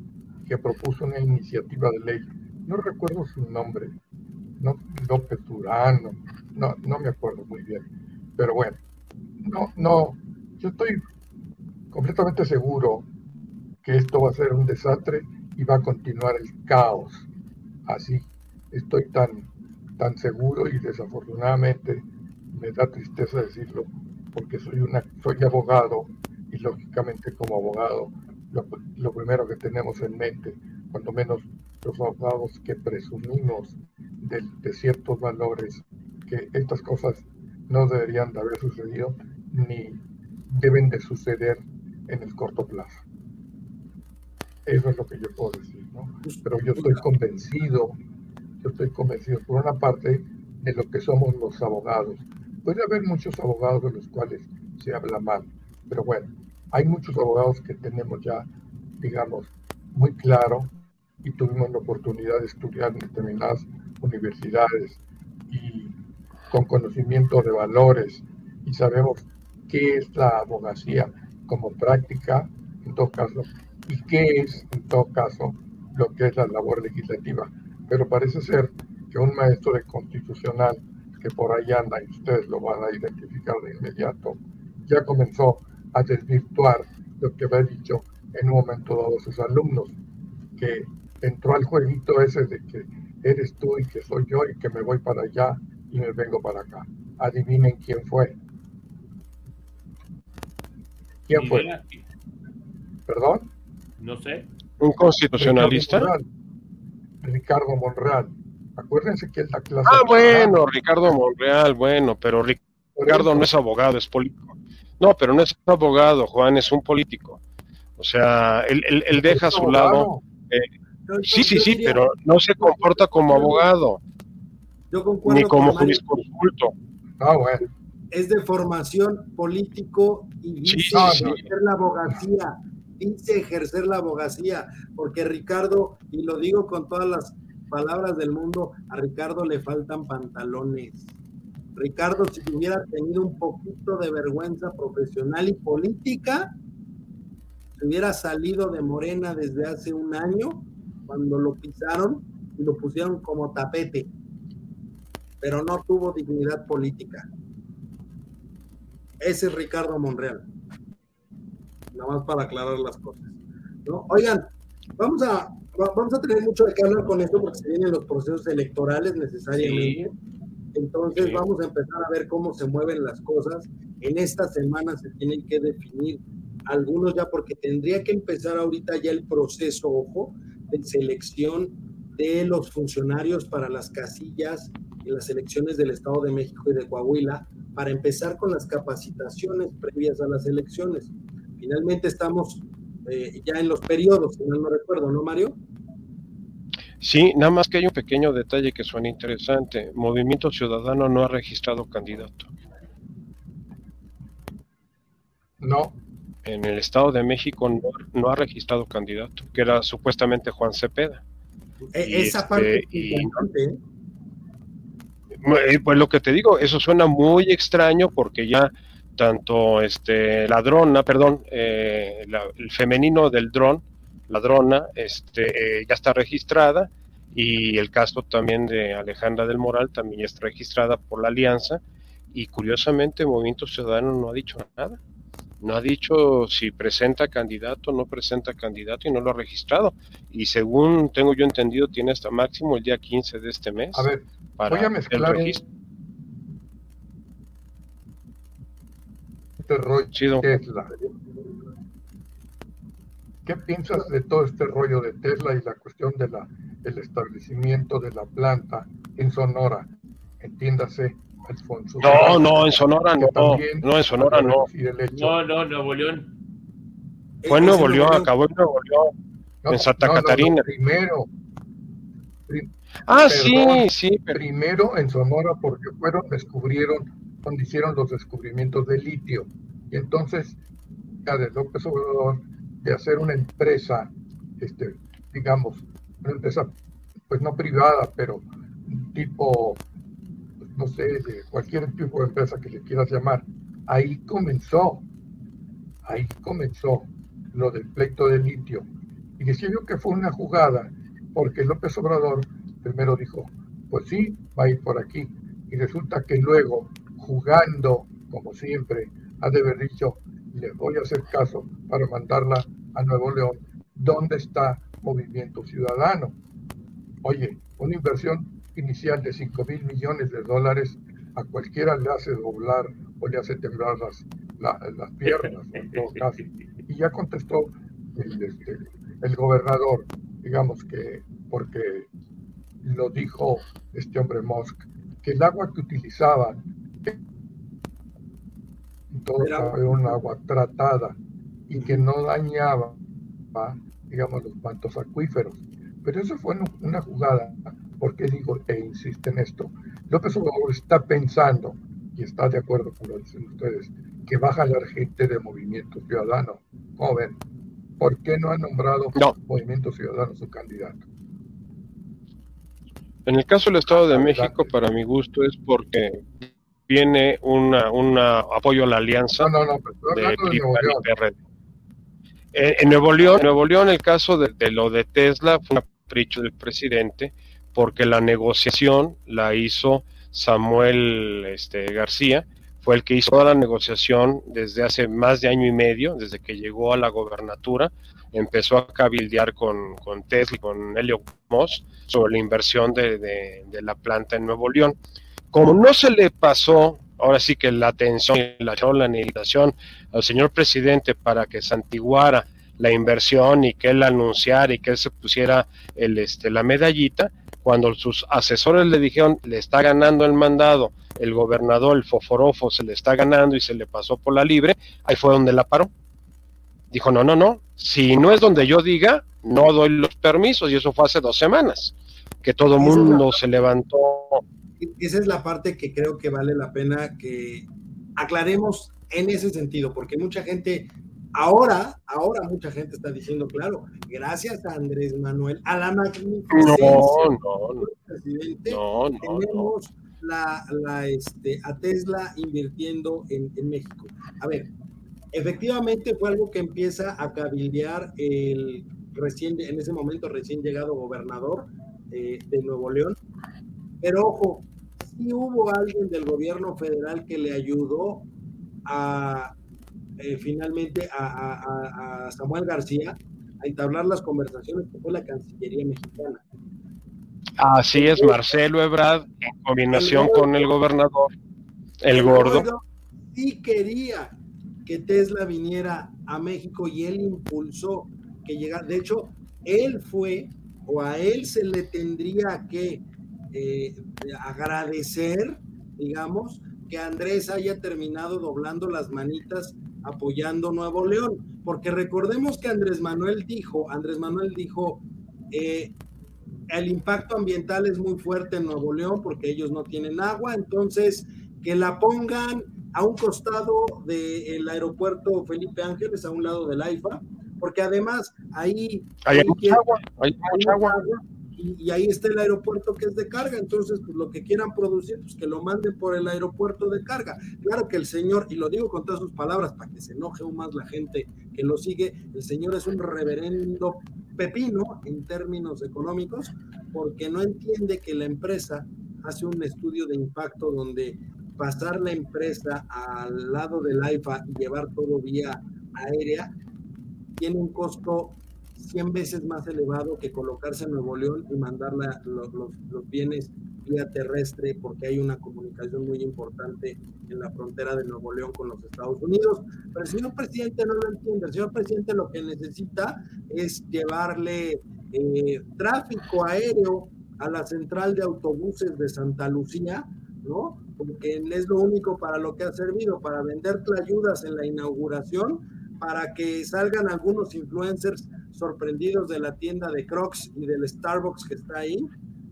que propuso una iniciativa de ley. No recuerdo su nombre, no, López Durán, no, no me acuerdo muy bien, pero bueno, no, no, yo estoy completamente seguro esto va a ser un desastre y va a continuar el caos. Así estoy tan, tan seguro y desafortunadamente me da tristeza decirlo porque soy, una, soy abogado y lógicamente como abogado lo, primero que tenemos en mente, cuando menos los abogados que presumimos de ciertos valores, que estas cosas no deberían de haber sucedido ni deben de suceder en el corto plazo. Eso es lo que yo puedo decir, ¿no? Pero yo estoy convencido, yo estoy convencido por una parte de lo que somos los abogados. Puede haber muchos abogados de los cuales se habla mal, pero bueno, hay muchos abogados que tenemos ya, digamos, muy claro y tuvimos la oportunidad de estudiar en determinadas universidades y con conocimiento de valores y sabemos qué es la abogacía como práctica, en todo caso, y qué es, en todo caso, lo que es la labor legislativa. Pero parece ser que un maestro de constitucional que por ahí anda, y ustedes lo van a identificar de inmediato, ya comenzó a desvirtuar lo que había dicho en un momento dado a sus alumnos, que entró al jueguito ese de que eres tú y que soy yo y que me voy para allá y me vengo para acá. Adivinen quién fue. ¿Quién fue? ¿Perdón? No sé. ¿Un constitucionalista? Ricardo Monreal. Acuérdense que es la clase. Ah, bueno, Ricardo Monreal, bueno, pero Ricardo no es abogado, es político. No, pero no es abogado, Juan, es un político. O sea, él, él, deja a su lado. Eh, sí, sí, sí, pero no se comporta como abogado. Yo concuerdo ni como jurisconsulto. Ah, bueno. Es de formación político y dice ejercer la abogacía. Dice ejercer la abogacía, porque Ricardo, y lo digo con todas las palabras del mundo, a Ricardo le faltan pantalones. Ricardo, si hubiera tenido un poquito de vergüenza profesional y política, se hubiera salido de Morena desde hace un año, cuando lo pisaron y lo pusieron como tapete, pero no tuvo dignidad política. Ese es Ricardo Monreal. Nada más para aclarar las cosas. ¿no? Oigan, vamos a, vamos a tener mucho de qué hablar con esto porque se vienen los procesos electorales necesariamente. Entonces vamos a empezar a ver cómo se mueven las cosas. En esta semana se tienen que definir algunos ya porque tendría que empezar ahorita ya el proceso, ojo, de selección de los funcionarios para las casillas en las elecciones del Estado de México y de Coahuila, para empezar con las capacitaciones previas a las elecciones. Finalmente estamos eh, ya en los periodos, si no recuerdo, ¿no, Mario? Sí, nada más que hay un pequeño detalle que suena interesante. Movimiento Ciudadano no ha registrado candidato. No. En el Estado de México no, ha registrado candidato, que era supuestamente Juan Cepeda. E, esa parte este, ¿eh? eh, Pues lo que te digo, eso suena muy extraño porque ya tanto este la perdón, eh, el femenino del dron ladrona, este, eh, ya está registrada y el caso también de Alejandra del Moral también ya está registrada por la Alianza y curiosamente Movimiento Ciudadano no ha dicho nada. No ha dicho si presenta candidato o no presenta candidato y no lo ha registrado. Y según tengo yo entendido, tiene hasta máximo el día 15 de este mes. A ver, para voy a mezclar el registro. Este rollo ¿Qué piensas de todo este rollo de Tesla y la cuestión del establecimiento de la planta en Sonora? Entiéndase, Alfonso. No, no, en Sonora no. No, en Sonora no. No, no, Nuevo León. Fue en Nuevo León, acabó en Nuevo León. en Santa Catarina. primero. ah, sí, sí. Primero en Sonora porque fueron, descubrieron, cuando hicieron los descubrimientos de litio. Y entonces, ya de López Obrador de hacer una empresa, este, digamos, una empresa, pues no privada, pero tipo, no sé, de cualquier tipo de empresa que le quieras llamar. Ahí comenzó, ahí comenzó lo del pleito de litio. Y decía yo que fue una jugada, porque López Obrador primero dijo, pues sí, va a ir por aquí. Y resulta que luego, jugando, como siempre, ha de haber dicho, le voy a hacer caso para mandarla a Nuevo León. ¿Dónde está Movimiento Ciudadano? Oye, una inversión inicial de 5 mil millones de dólares a cualquiera le hace doblar o le hace temblar las, las piernas, en todo caso. Y ya contestó el, este, el gobernador, digamos que, porque lo dijo este hombre Musk, que el agua que utilizaban todo era un agua tratada y que no dañaba, digamos, los mantos acuíferos. Pero eso fue una jugada, porque digo e insiste en esto. López Obrador está pensando, y está de acuerdo con lo que dicen ustedes, que baja la gente de Movimiento Ciudadano. Joven, ¿por qué no ha nombrado Movimiento Ciudadano su candidato? En el caso del Estado de México, para mi gusto, es porque viene una, una apoyo a la alianza no, no, de, En, Nuevo León, Nuevo León, el caso de, lo de Tesla fue un capricho del presidente porque la negociación la hizo Samuel este, García, fue el que hizo toda la negociación desde hace más de año y medio, desde que llegó a la gobernatura, empezó a cabildear con, con Tesla y con Helio Moss sobre la inversión de, de la planta en Nuevo León. Como no se le pasó, ahora sí que la atención y la, la invitación al señor presidente para que santiguara la inversión y que él anunciara y que él se pusiera el, este, la medallita, cuando sus asesores le dijeron, le está ganando el mandado, el gobernador, el foforofo, se le está ganando y se le pasó por la libre, ahí fue donde la paró. Dijo, no, no, no, si no es donde yo diga, no doy los permisos y eso fue hace dos semanas, que todo el mundo se levantó. Esa es la parte que creo que vale la pena que aclaremos en ese sentido, porque mucha gente, ahora, ahora mucha gente está diciendo, claro, gracias a Andrés Manuel, a la magnificencia no, no, presidente, tenemos la, la, este, a Tesla invirtiendo en, en México. A ver, efectivamente fue algo que empieza a cabildear el recién, en ese momento recién llegado gobernador eh, de Nuevo León. Pero ojo, sí hubo alguien del gobierno federal que le ayudó a eh, finalmente a, a, Samuel García a entablar las conversaciones que fue la Cancillería mexicana. Así es, Marcelo Ebrard, en combinación con el gobernador, el, gordo. gordo. Sí quería que Tesla viniera a México y él impulsó llegar. De hecho, él fue, o a él se le tendría que eh, agradecer, digamos, que Andrés haya terminado doblando las manitas apoyando Nuevo León, porque recordemos que Andrés Manuel dijo, Andrés Manuel dijo, eh, el impacto ambiental es muy fuerte en Nuevo León porque ellos no tienen agua, entonces que la pongan a un costado del aeropuerto Felipe Ángeles, a un lado del AIFA, porque además ahí hay, mucha agua, hay mucha agua. Y, ahí está el aeropuerto que es de carga, entonces pues lo que quieran producir, pues que lo manden por el aeropuerto de carga. Claro que el señor, y lo digo con todas sus palabras para que se enoje aún más la gente que lo sigue, el señor es un reverendo pepino en términos económicos, porque no entiende que la empresa hace un estudio de impacto donde pasar la empresa al lado del AIFA y llevar todo vía aérea tiene un costo 100 veces más elevado que colocarse en Nuevo León y mandar los, bienes vía terrestre porque hay una comunicación muy importante en la frontera de Nuevo León con los Estados Unidos. Pero el señor presidente no lo entiende. El señor presidente lo que necesita es llevarle eh, tráfico aéreo a la central de autobuses de Santa Lucía, ¿no? Porque es lo único para lo que ha servido, para vender ayudas en la inauguración para que salgan algunos influencers sorprendidos de la tienda de Crocs y del Starbucks que está ahí,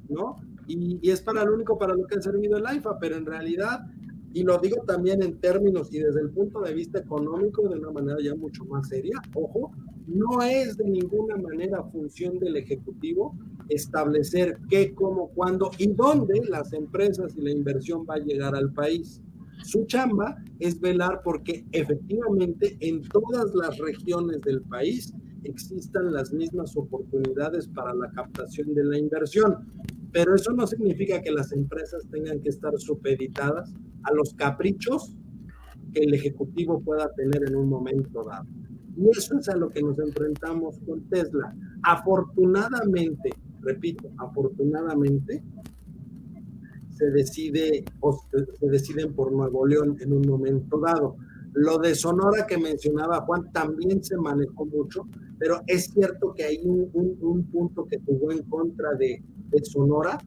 ¿no? Y, es para lo único para lo que ha servido el IFA, pero en realidad, y lo digo también en términos y desde el punto de vista económico, de una manera ya mucho más seria, ojo, no es de ninguna manera función del Ejecutivo establecer qué, cómo, cuándo y dónde las empresas y la inversión va a llegar al país. Su chamba es velar porque efectivamente en todas las regiones del país existan las mismas oportunidades para la captación de la inversión. Pero eso no significa que las empresas tengan que estar supeditadas a los caprichos que el Ejecutivo pueda tener en un momento dado. Y eso es a lo que nos enfrentamos con Tesla. Afortunadamente, repito, afortunadamente, se decide o se deciden por Nuevo León en un momento dado. Lo de Sonora que mencionaba Juan también se manejó mucho, pero es cierto que hay un, un, punto que jugó en contra de, Sonora,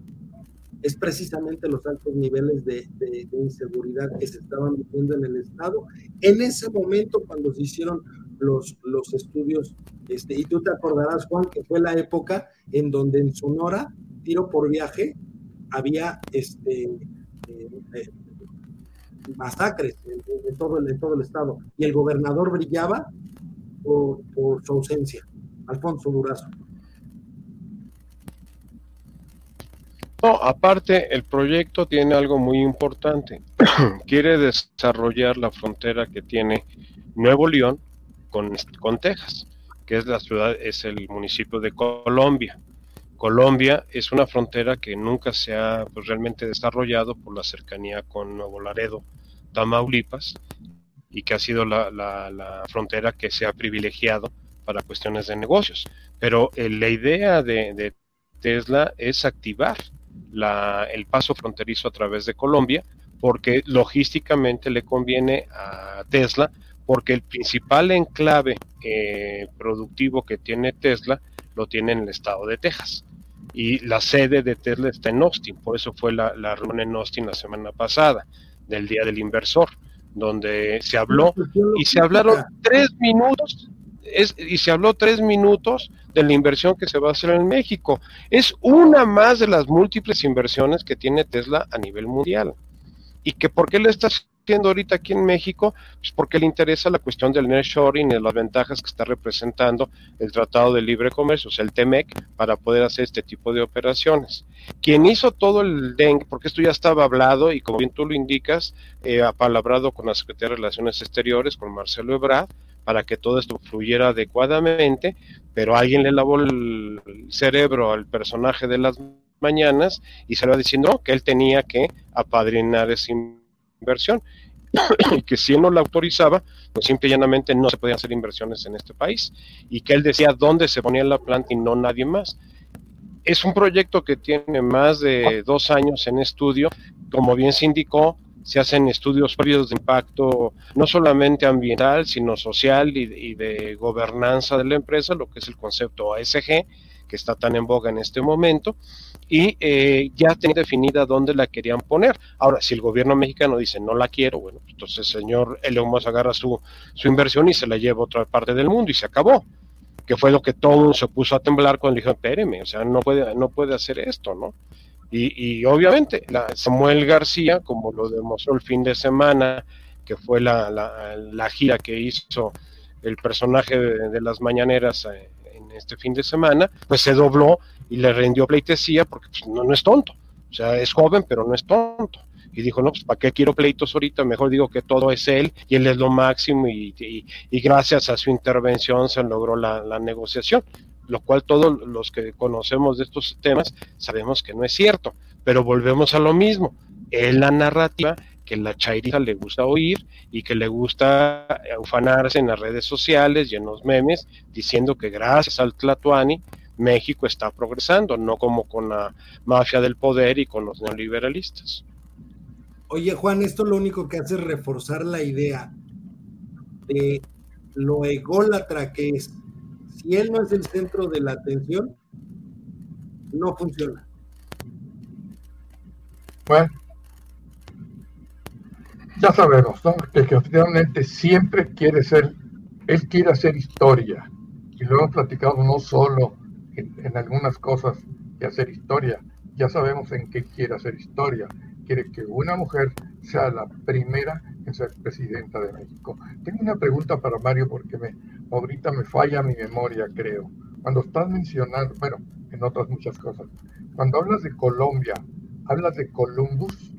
es precisamente los altos niveles de, de, inseguridad que se estaban viviendo en el estado. En ese momento, cuando se hicieron los, los estudios, este, y tú te acordarás, Juan, que fue la época en donde en Sonora, tiro por viaje, había este, eh, eh, masacres en, todo el, todo el estado y el gobernador brillaba por, su ausencia, Alfonso Durazo. No, aparte, el proyecto tiene algo muy importante. Quiere desarrollar la frontera que tiene Nuevo León con, con Texas, que es la ciudad, es el municipio de Colombia. Colombia es una frontera que nunca se ha pues, realmente desarrollado por la cercanía con Nuevo Laredo, Tamaulipas, y que ha sido la, frontera que se ha privilegiado para cuestiones de negocios. Pero eh, la idea de, Tesla es activar el paso fronterizo a través de Colombia, porque logísticamente le conviene a Tesla, porque el principal enclave eh, productivo que tiene Tesla lo tiene en el estado de Texas y la sede de Tesla está en Austin, por eso fue la, reunión en Austin la semana pasada, del Día del Inversor, donde se habló y se hablaron tres minutos, es, y se habló tres minutos de la inversión que se va a hacer en México. Es una más de las múltiples inversiones que tiene Tesla a nivel mundial. ¿Y que por qué le ahorita aquí en México, pues porque le interesa la cuestión del nearshoring y las ventajas que está representando el Tratado de Libre Comercio, o sea, el TEMEC, para poder hacer este tipo de operaciones. Quien hizo todo el dengue, porque esto ya estaba hablado y como bien tú lo indicas, eh, apalabrado con la Secretaría de Relaciones Exteriores, con Marcelo Ebrard, para que todo esto fluyera adecuadamente, pero alguien le lavó el cerebro al personaje de las mañanas y se lo va diciendo que él tenía que apadrinar ese inversión que si él no la autorizaba, pues simple y llanamente no se podían hacer inversiones en este país y que él decía dónde se ponía la planta y no nadie más. Es un proyecto que tiene más de dos años en estudio, como bien se indicó, se hacen estudios previos de impacto no solamente ambiental, sino social y, y de gobernanza de la empresa, lo que es el concepto ASG, que está tan en boga en este momento, y eh, ya tenía definida dónde la querían poner. Ahora, si el gobierno mexicano dice no la quiero, bueno, pues entonces el señor Elon Musk agarra su, su inversión y se la lleva a otra parte del mundo y se acabó. Que fue lo que todo se puso a temblar cuando dijo, espéreme, o sea, no puede, no puede hacer esto, ¿no? Y, y obviamente, la, Samuel García, como lo demostró el fin de semana, que fue la, la, la gira que hizo el personaje de, de las mañaneras eh, en este fin de semana, pues se dobló y le rindió pleitesía porque pues, no, es tonto. O sea, es joven, pero no es tonto y dijo, no, pues ¿para qué quiero pleitos ahorita? Mejor digo que todo es él y él es lo máximo y, gracias a su intervención se logró la, la, negociación, lo cual todos los que conocemos de estos temas sabemos que no es cierto, pero volvemos a lo mismo, es la narrativa que la chairiza le gusta oír y que le gusta ufanarse en las redes sociales y en los memes diciendo que gracias al Tlatuani México está progresando, no como con la mafia del poder y con los neoliberalistas. Oye, Juan, esto lo único que hace es reforzar la idea de lo ególatra que es. Si él no es el centro de la atención, no funciona. Bueno, ya sabemos, ¿no? Que efectivamente siempre quiere ser, él quiere hacer historia. Y lo hemos platicado no solo en, en algunas cosas y hacer historia. Ya sabemos en qué quiere hacer historia. Quiere que una mujer sea la primera en ser presidenta de México. Tengo una pregunta para Mario porque me, ahorita me falla mi memoria, creo. Cuando estás mencionando, bueno, en otras muchas cosas, cuando hablas de Colombia, ¿hablas de Columbus?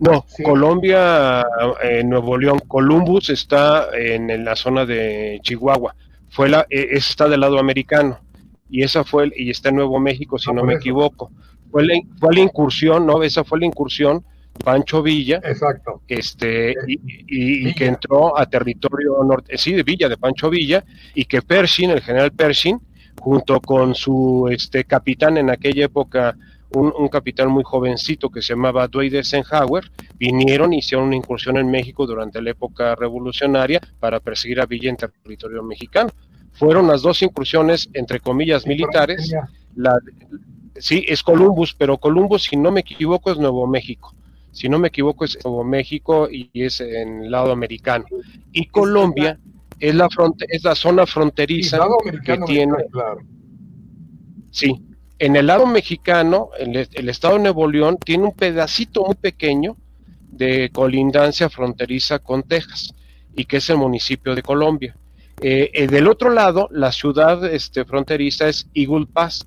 No, sí. Colombia, eh, Nuevo León, Columbus está en, en, la zona de Chihuahua fue la, eh, está del lado americano y esa fue y está en Nuevo México si no, no me eso. equivoco. Fue la, fue la incursión no esa fue la incursión Pancho Villa exacto. este y, y, y, que entró a territorio norte sí de Villa de Pancho Villa y que Pershing el general Pershing junto con su este capitán en aquella época un, un, capitán muy jovencito que se llamaba Dwight Eisenhower, vinieron y hicieron una incursión en México durante la época revolucionaria para perseguir a Villa en territorio mexicano. Fueron las dos incursiones, entre comillas, militares. La, sí, es Columbus, pero Columbus, si no me equivoco, es Nuevo México. Si no me equivoco, es Nuevo México y es en el lado americano. Y Colombia es la, fronte, es la zona fronteriza que tiene. Claro. Sí, en el lado mexicano, el, el, estado de Nuevo León tiene un pedacito muy pequeño de colindancia fronteriza con Texas y que es el municipio de Colombia. Eh, eh, del otro lado, la ciudad este, fronteriza es Eagle Pass.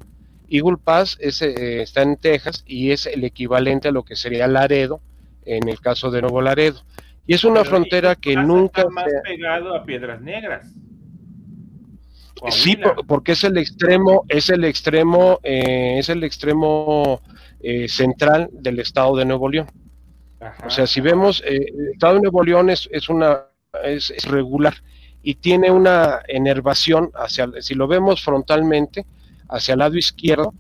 Eagle Pass es, eh, está en Texas y es el equivalente a lo que sería Laredo en el caso de Nuevo Laredo. Y es una Pero frontera que nunca... Está más pegado a Piedras Negras. Sí, porque es el extremo, es el extremo, eh, es el extremo eh, central del estado de Nuevo León. Ajá, o sea, si vemos, eh, el estado de Nuevo León es, es una es, es, regular y tiene una enervación hacia, si lo vemos frontalmente, hacia el lado izquierdo,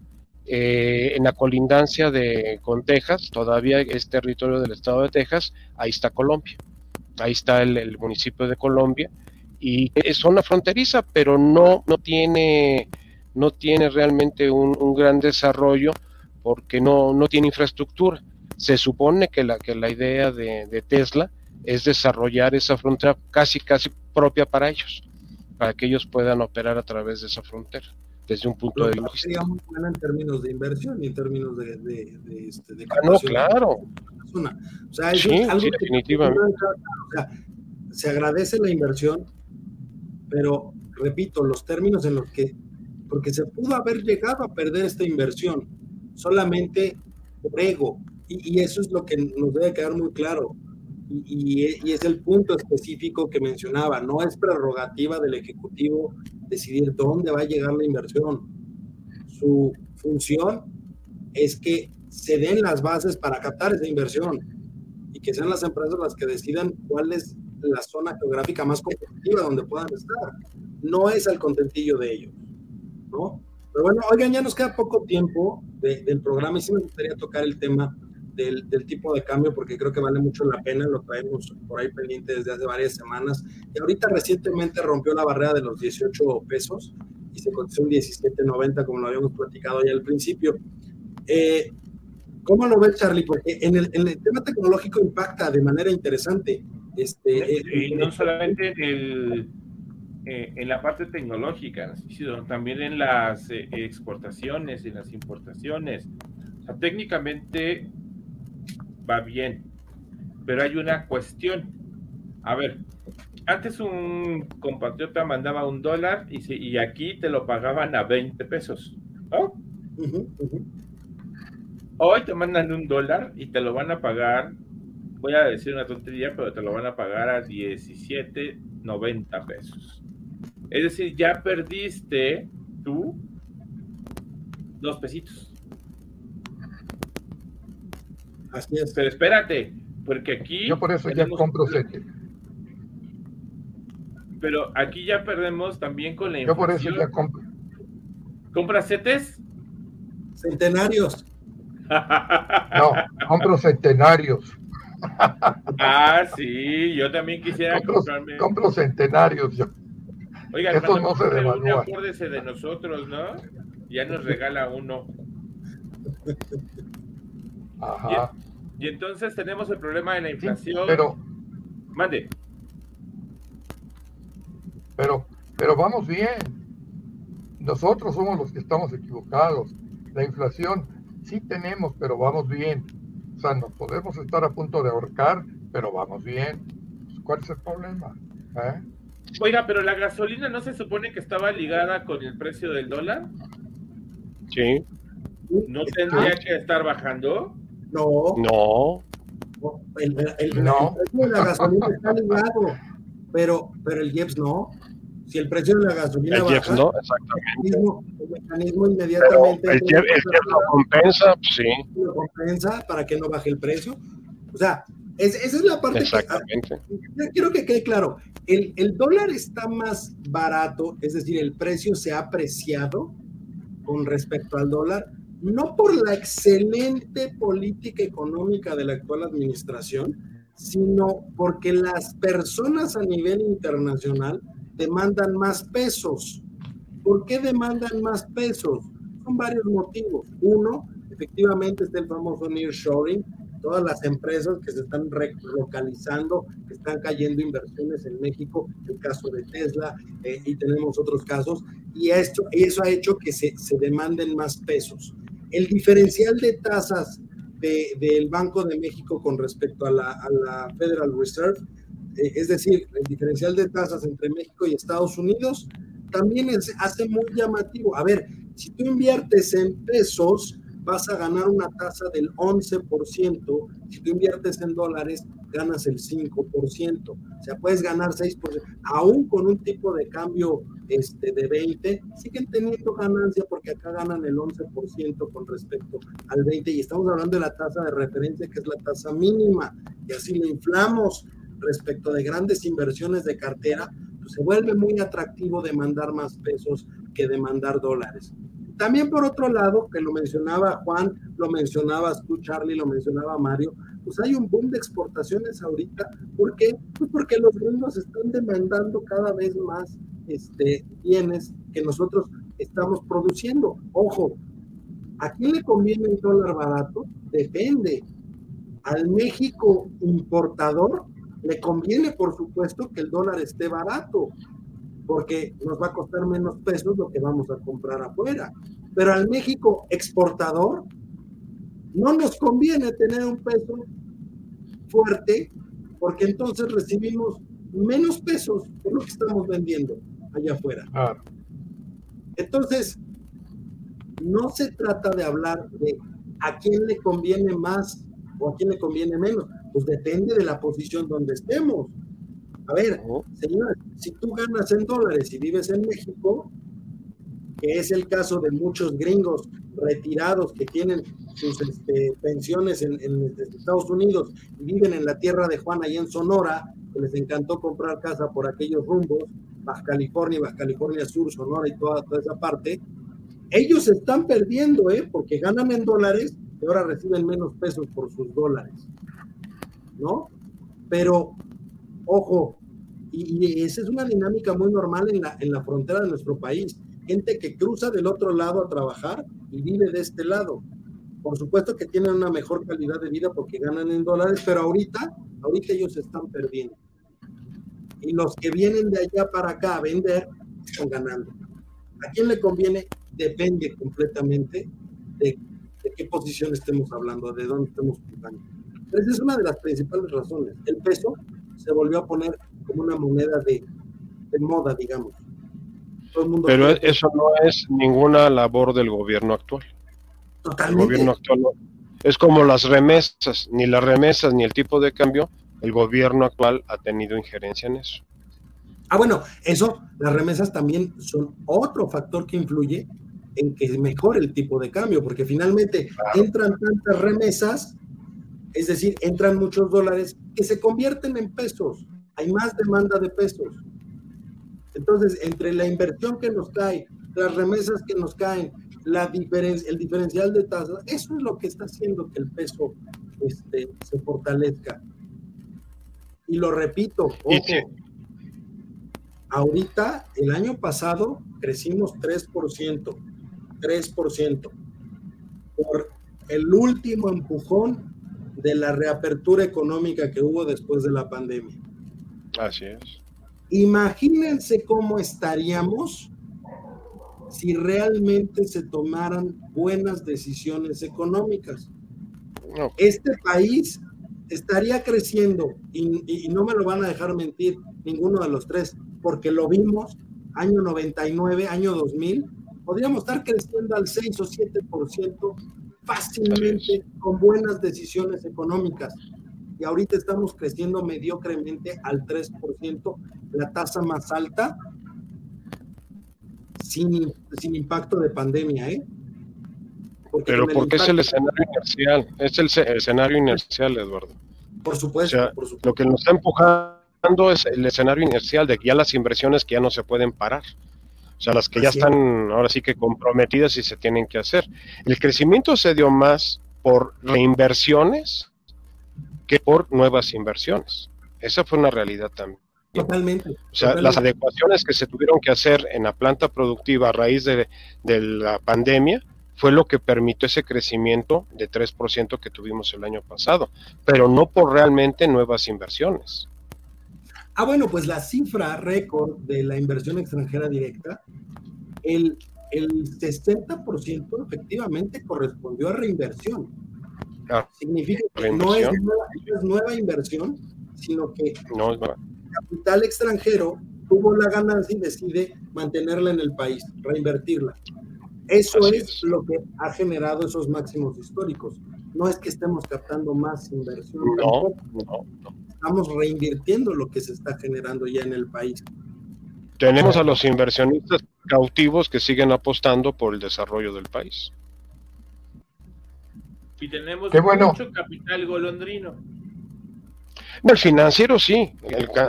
eh, en la colindancia de con Texas, todavía es territorio del estado de Texas, ahí está Colombia, ahí está el, municipio de Colombia y es zona fronteriza, pero no, no tiene no tiene realmente un, un gran desarrollo porque no, no, tiene infraestructura. Se supone que la, que la idea de, de, Tesla es desarrollar esa frontera casi, casi propia para ellos, para que ellos puedan operar a través de esa frontera desde un punto de vista. Sería muy buena en términos de inversión y en términos de, de, de, este, ah, no, claro. O sea, sí, algo definitivamente. o sea, se agradece la inversión, pero repito, los términos en los que, porque se pudo haber llegado a perder esta inversión solamente por ego, y, y eso es lo que nos debe quedar muy claro. Y, es el punto específico que mencionaba, no es prerrogativa del Ejecutivo decidir dónde va a llegar la inversión. Su función es que se den las bases para captar esa inversión y que sean las empresas las que decidan cuál es la zona geográfica más competitiva donde puedan estar. No es al contentillo de ellos, ¿no? Pero bueno, oigan, ya nos queda poco tiempo del programa y sí me gustaría tocar el tema del, tipo de cambio porque creo que vale mucho la pena, lo traemos por ahí pendiente desde hace varias semanas. Y ahorita recientemente rompió la barrera de los 18 pesos y se cotizó en 17.90 como lo habíamos platicado ya al principio. Eh, ¿Cómo lo ves, Charlie? Porque en el, en el, tema tecnológico impacta de manera interesante. Este, eh, y no solamente en, el, eh, en la parte tecnológica, sino también en las exportaciones, en las importaciones. O sea, técnicamente va bien. Pero hay una cuestión. A ver, antes un compatriota mandaba un dólar y, y aquí te lo pagaban a 20 pesos. Hoy te mandan un dólar y te lo van a pagar, voy a decir una tontería, pero te lo van a pagar a 17.90 pesos. Es decir, ya perdiste tú dos pesitos. Así es. Pero espérate, porque aquí. Yo por eso ya compro CETES. Pero aquí ya perdemos también con la inflación. Yo por eso ya compro. ¿Compras CETES? Centenarios. no, compro centenarios. ah, sí, yo también quisiera compro, comprarme. Compro centenarios yo. Oiga, Eso no se devalúa. Acuérdese de nosotros, ¿no? Ya nos regala uno. Y, entonces tenemos el problema de la inflación. pero. Mande. Pero, pero vamos bien. Nosotros somos los que estamos equivocados. La inflación sí tenemos, pero vamos bien. O sea, nos podemos estar a punto de ahorcar, pero vamos bien. ¿Cuál es el problema? ¿Eh? Oiga, pero la gasolina no se supone que estaba ligada con el precio del dólar. Sí. ¿No tendría que estar bajando? No. No. El, el, no. precio de la gasolina está ligado, pero, pero el IEPS no. Si el precio de la gasolina el baja, no, exactamente. El mecanismo, inmediatamente. el, IEPS, lo compensa, sí. Lo compensa para que no baje el precio. O sea, esa es la parte Exactamente. que quiero que quede claro. El, el dólar está más barato, es decir, el precio se ha apreciado con respecto al dólar, no por la excelente política económica de la actual administración, sino porque las personas a nivel internacional demandan más pesos. ¿Por qué demandan más pesos? Son varios motivos. Uno, efectivamente está el famoso nearshoring, todas las empresas que se están relocalizando, que están cayendo inversiones en México, el caso de Tesla, eh, y tenemos otros casos, y esto, eso ha hecho que se, se demanden más pesos. El diferencial de tasas del Banco de México con respecto a la, Federal Reserve, eh, es decir, el diferencial de tasas entre México y Estados Unidos, también es, hace muy llamativo. A ver, si tú inviertes en pesos, vas a ganar una tasa del 11%. Si tú inviertes en dólares, ganas el 5%. O sea, puedes ganar 6%. Aún con un tipo de cambio este, de 20, siguen teniendo ganancia porque acá ganan el 11% con respecto al 20. Y estamos hablando de la tasa de referencia, que es la tasa mínima. Y así lo inflamos respecto de grandes inversiones de cartera, pues se vuelve muy atractivo demandar más pesos que demandar dólares. También por otro lado, que lo mencionaba Juan, lo mencionabas tú, Charlie, lo mencionaba Mario, pues hay un boom de exportaciones ahorita. ¿Por qué? Pues porque los gringos están demandando cada vez más este, bienes que nosotros estamos produciendo. Ojo, ¿a quién le conviene el dólar barato? Depende. Al México importador le conviene, por supuesto, que el dólar esté barato. Porque nos va a costar menos pesos lo que vamos a comprar afuera. Pero al México exportador no nos conviene tener un peso fuerte porque entonces recibimos menos pesos por lo que estamos vendiendo allá afuera. Entonces, no se trata de hablar de a quién le conviene más o a quién le conviene menos, pues depende de la posición donde estemos. A ver, señores, si tú ganas en dólares y vives en México, que es el caso de muchos gringos retirados que tienen sus este, pensiones en, Estados Unidos y viven en la tierra de Juan, ahí en Sonora, que les encantó comprar casa por aquellos rumbos, Baja California, Baja California Sur, Sonora y toda, toda esa parte, ellos están perdiendo, ¿eh? porque ganan en dólares y ahora reciben menos pesos por sus dólares, ¿no? Pero, ojo, y, esa es una dinámica muy normal en la, en la frontera de nuestro país. Gente que cruza del otro lado a trabajar y vive de este lado. Por supuesto que tienen una mejor calidad de vida porque ganan en dólares, pero ahorita, ahorita ellos están perdiendo. Y los que vienen de allá para acá a vender están ganando. ¿A quién le conviene? Depende completamente de, qué posición estemos hablando, de dónde estemos jugando. Esa es una de las principales razones. El peso se volvió a poner como una moneda de, moda, digamos. Pero eso no es ninguna labor del gobierno actual. Totalmente. El gobierno actual Es como las remesas, ni las remesas ni el tipo de cambio, el gobierno actual ha tenido injerencia en eso. Ah, bueno, eso, las remesas también son otro factor que influye en que mejore el tipo de cambio, porque finalmente entran tantas remesas, es decir, entran muchos dólares que se convierten en pesos hay más demanda de pesos. Entonces, entre la inversión que nos cae, las remesas que nos caen, la diferencia, el diferencial de tasas, eso es lo que está haciendo que el peso este, se fortalezca. Y lo repito, ojo, ahorita, el año pasado, crecimos 3%, 3%, por el último empujón de la reapertura económica que hubo después de la pandemia. Así es. Imagínense cómo estaríamos si realmente se tomaran buenas decisiones económicas. Este país estaría creciendo y, no me lo van a dejar mentir ninguno de los tres, porque lo vimos año 99, año 2000, podríamos estar creciendo al 6 o 7% fácilmente con buenas decisiones económicas y ahorita estamos creciendo mediocremente al 3%, la tasa más alta sin, sin impacto de pandemia, ¿eh? Pero porque es el escenario inercial, es el, escenario inercial, Eduardo. Por supuesto, por supuesto. Lo que nos está empujando es el escenario inercial de que ya las inversiones que ya no se pueden parar. O sea, las que ya están ahora sí que comprometidas y se tienen que hacer. El crecimiento se dio más por reinversiones que por nuevas inversiones. Esa fue una realidad también. Totalmente. O sea, las adecuaciones que se tuvieron que hacer en la planta productiva a raíz de, la pandemia fue lo que permitió ese crecimiento de 3% que tuvimos el año pasado, pero no por realmente nuevas inversiones. Ah, bueno, pues la cifra récord de la inversión extranjera directa, el, el 60% efectivamente correspondió a reinversión. Significa que no es, nueva, inversión, sino que el capital extranjero tuvo la ganancia y decide mantenerla en el país, reinvertirla. Eso es, lo que ha generado esos máximos históricos. No es que estemos captando más inversión. No, Estamos reinvirtiendo lo que se está generando ya en el país. Tenemos a los inversionistas cautivos que siguen apostando por el desarrollo del país. Y tenemos mucho capital golondrino. El financiero sí,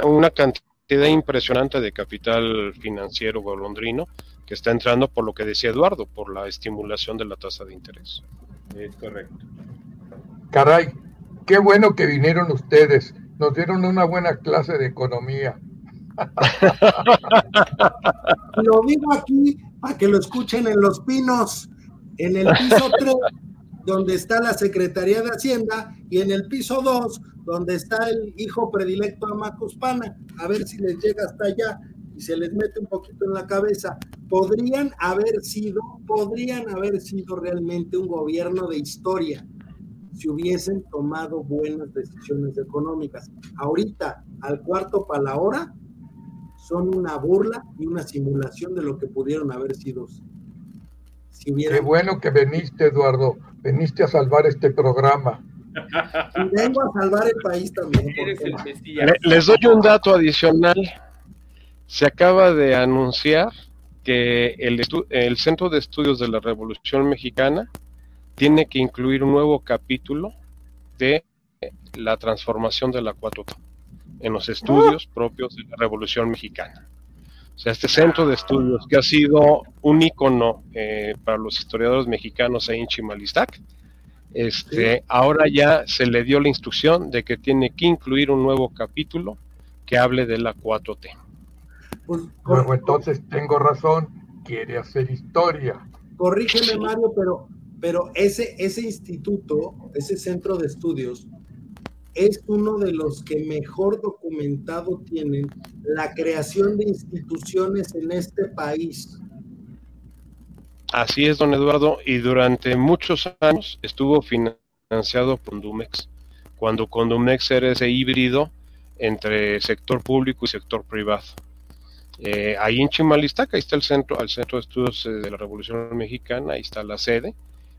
una cantidad impresionante de capital financiero golondrino que está entrando por lo que decía Eduardo, por la estimulación de la tasa de interés. Es correcto. Caray, qué bueno que vinieron ustedes. Nos dieron una buena clase de economía. lo digo aquí para que lo escuchen en Los Pinos, en el piso 3 donde está la Secretaría de Hacienda, y en el piso 2, donde está el hijo predilecto a Macuspana, a ver si les llega hasta allá. y se les mete un poquito en la cabeza, podrían haber sido, podrían haber sido realmente un gobierno de historia si hubiesen tomado buenas decisiones económicas. Ahorita, al cuarto para la hora, son una burla y una simulación de lo que pudieron haber sido. Si Qué bueno que viniste, Eduardo. Veniste a salvar este programa. Y vengo a salvar el país también. Les doy un dato adicional. Se acaba de anunciar que el, el Centro de Estudios de la Revolución Mexicana tiene que incluir un nuevo capítulo de la transformación de la 4 en los estudios propios de la Revolución Mexicana. O sea, este centro de estudios que ha sido un icono eh, para los historiadores mexicanos ahí en Chimalistac, este, ahora ya se le dio la instrucción de que tiene que incluir un nuevo capítulo que hable de la 4T. Pues, entonces tengo razón, quiere hacer historia. Corrígeme, Mario, pero pero ese, ese instituto, ese centro de estudios, es uno de los que mejor documentado tienen la creación de instituciones en este país. Así es, don Eduardo, y durante muchos años estuvo financiado por Condumex, cuando Condumex era ese híbrido entre sector público y sector privado. Eh, ahí en Chimalistaca, ahí está el centro, el centro de estudios de la Revolución Mexicana, ahí está la sede,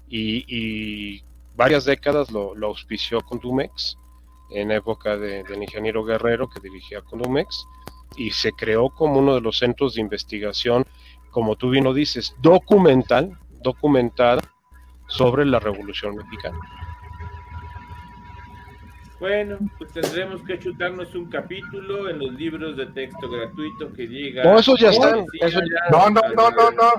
y, varias décadas lo, auspició Condumex en época del ingeniero Guerrero que dirigía Condumex y se creó como uno de los centros de investigación, como tú bien lo dices, documental, documentada sobre la Revolución Mexicana. Bueno, pues tendremos que chutarnos un capítulo en los libros de texto gratuito que llega. No, eso ya están. No, no, no, no, no.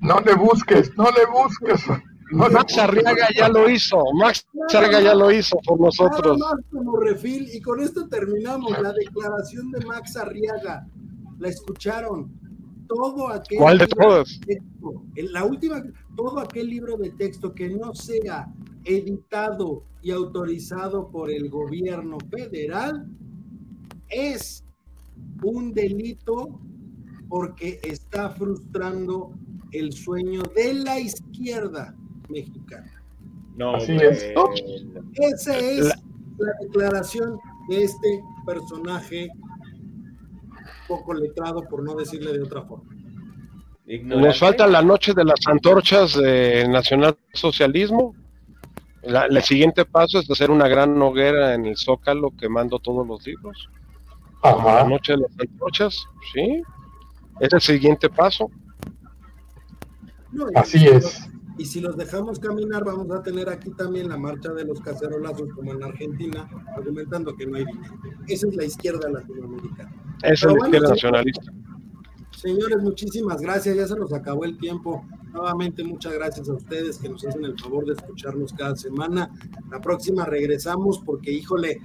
No le busques, no le busques. Max Arriaga ya lo hizo, Max Arriaga ya lo hizo por nosotros. Nada más como refil, y con esto terminamos la declaración de Max Arriaga. La escucharon. Todo aquel ¿Cuál de todos? en la última, todo aquel libro de texto que no sea editado y autorizado por el gobierno federal es un delito porque está frustrando el sueño de la izquierda mexicana. No, Así es. Esa es la... declaración de este personaje poco letrado, por no decirle de otra forma. Nos falta la noche de las antorchas de Nacional Socialismo. el siguiente paso es hacer una gran hoguera en el Zócalo quemando todos los libros. La noche de las antorchas, sí. Es el siguiente paso. Así es. Y si los dejamos caminar, vamos a tener aquí también la marcha de los cacerolazos, como en Argentina, argumentando que no hay dinero. Esa es la izquierda latinoamericana. Esa es la izquierda nacionalista. Señores, muchísimas gracias. Ya se nos acabó el tiempo. Nuevamente, muchas gracias a ustedes que nos hacen el favor de escucharnos cada semana. La próxima regresamos porque, híjole,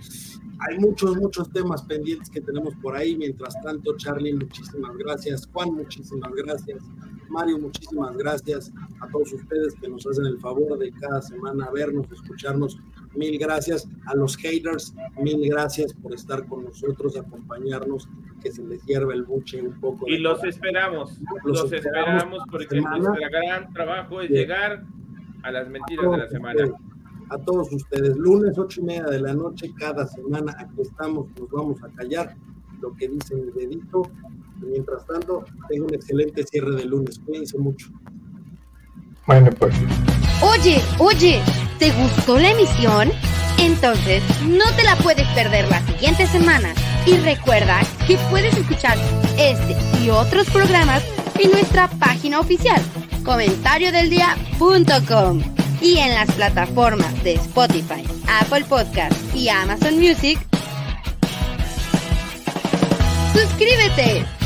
hay muchos, muchos temas pendientes que tenemos por ahí. Mientras tanto, Charlie, muchísimas gracias. Juan, muchísimas gracias. Mario, muchísimas gracias a todos ustedes que nos hacen el favor de cada semana vernos, escucharnos. Mil gracias a los haters, mil gracias por estar con nosotros, acompañarnos, que se les hierva el buche un poco. Y los esperamos, los, esperamos, porque nuestro gran trabajo es llegar a las mentiras de la semana. a todos ustedes, lunes ocho y media de la noche, cada semana, aquí estamos, nos vamos a callar lo que dice el dedito Mientras tanto, tengo un excelente cierre de lunes. Cuídense mucho. Bueno, pues. Oye, oye, ¿te gustó la emisión? Entonces, no te la puedes perder la siguiente semana. Y recuerda que puedes escuchar este y otros programas en nuestra página oficial, comentariodeldia.com y en las plataformas de Spotify, Apple Podcast y Amazon Music Suscríbete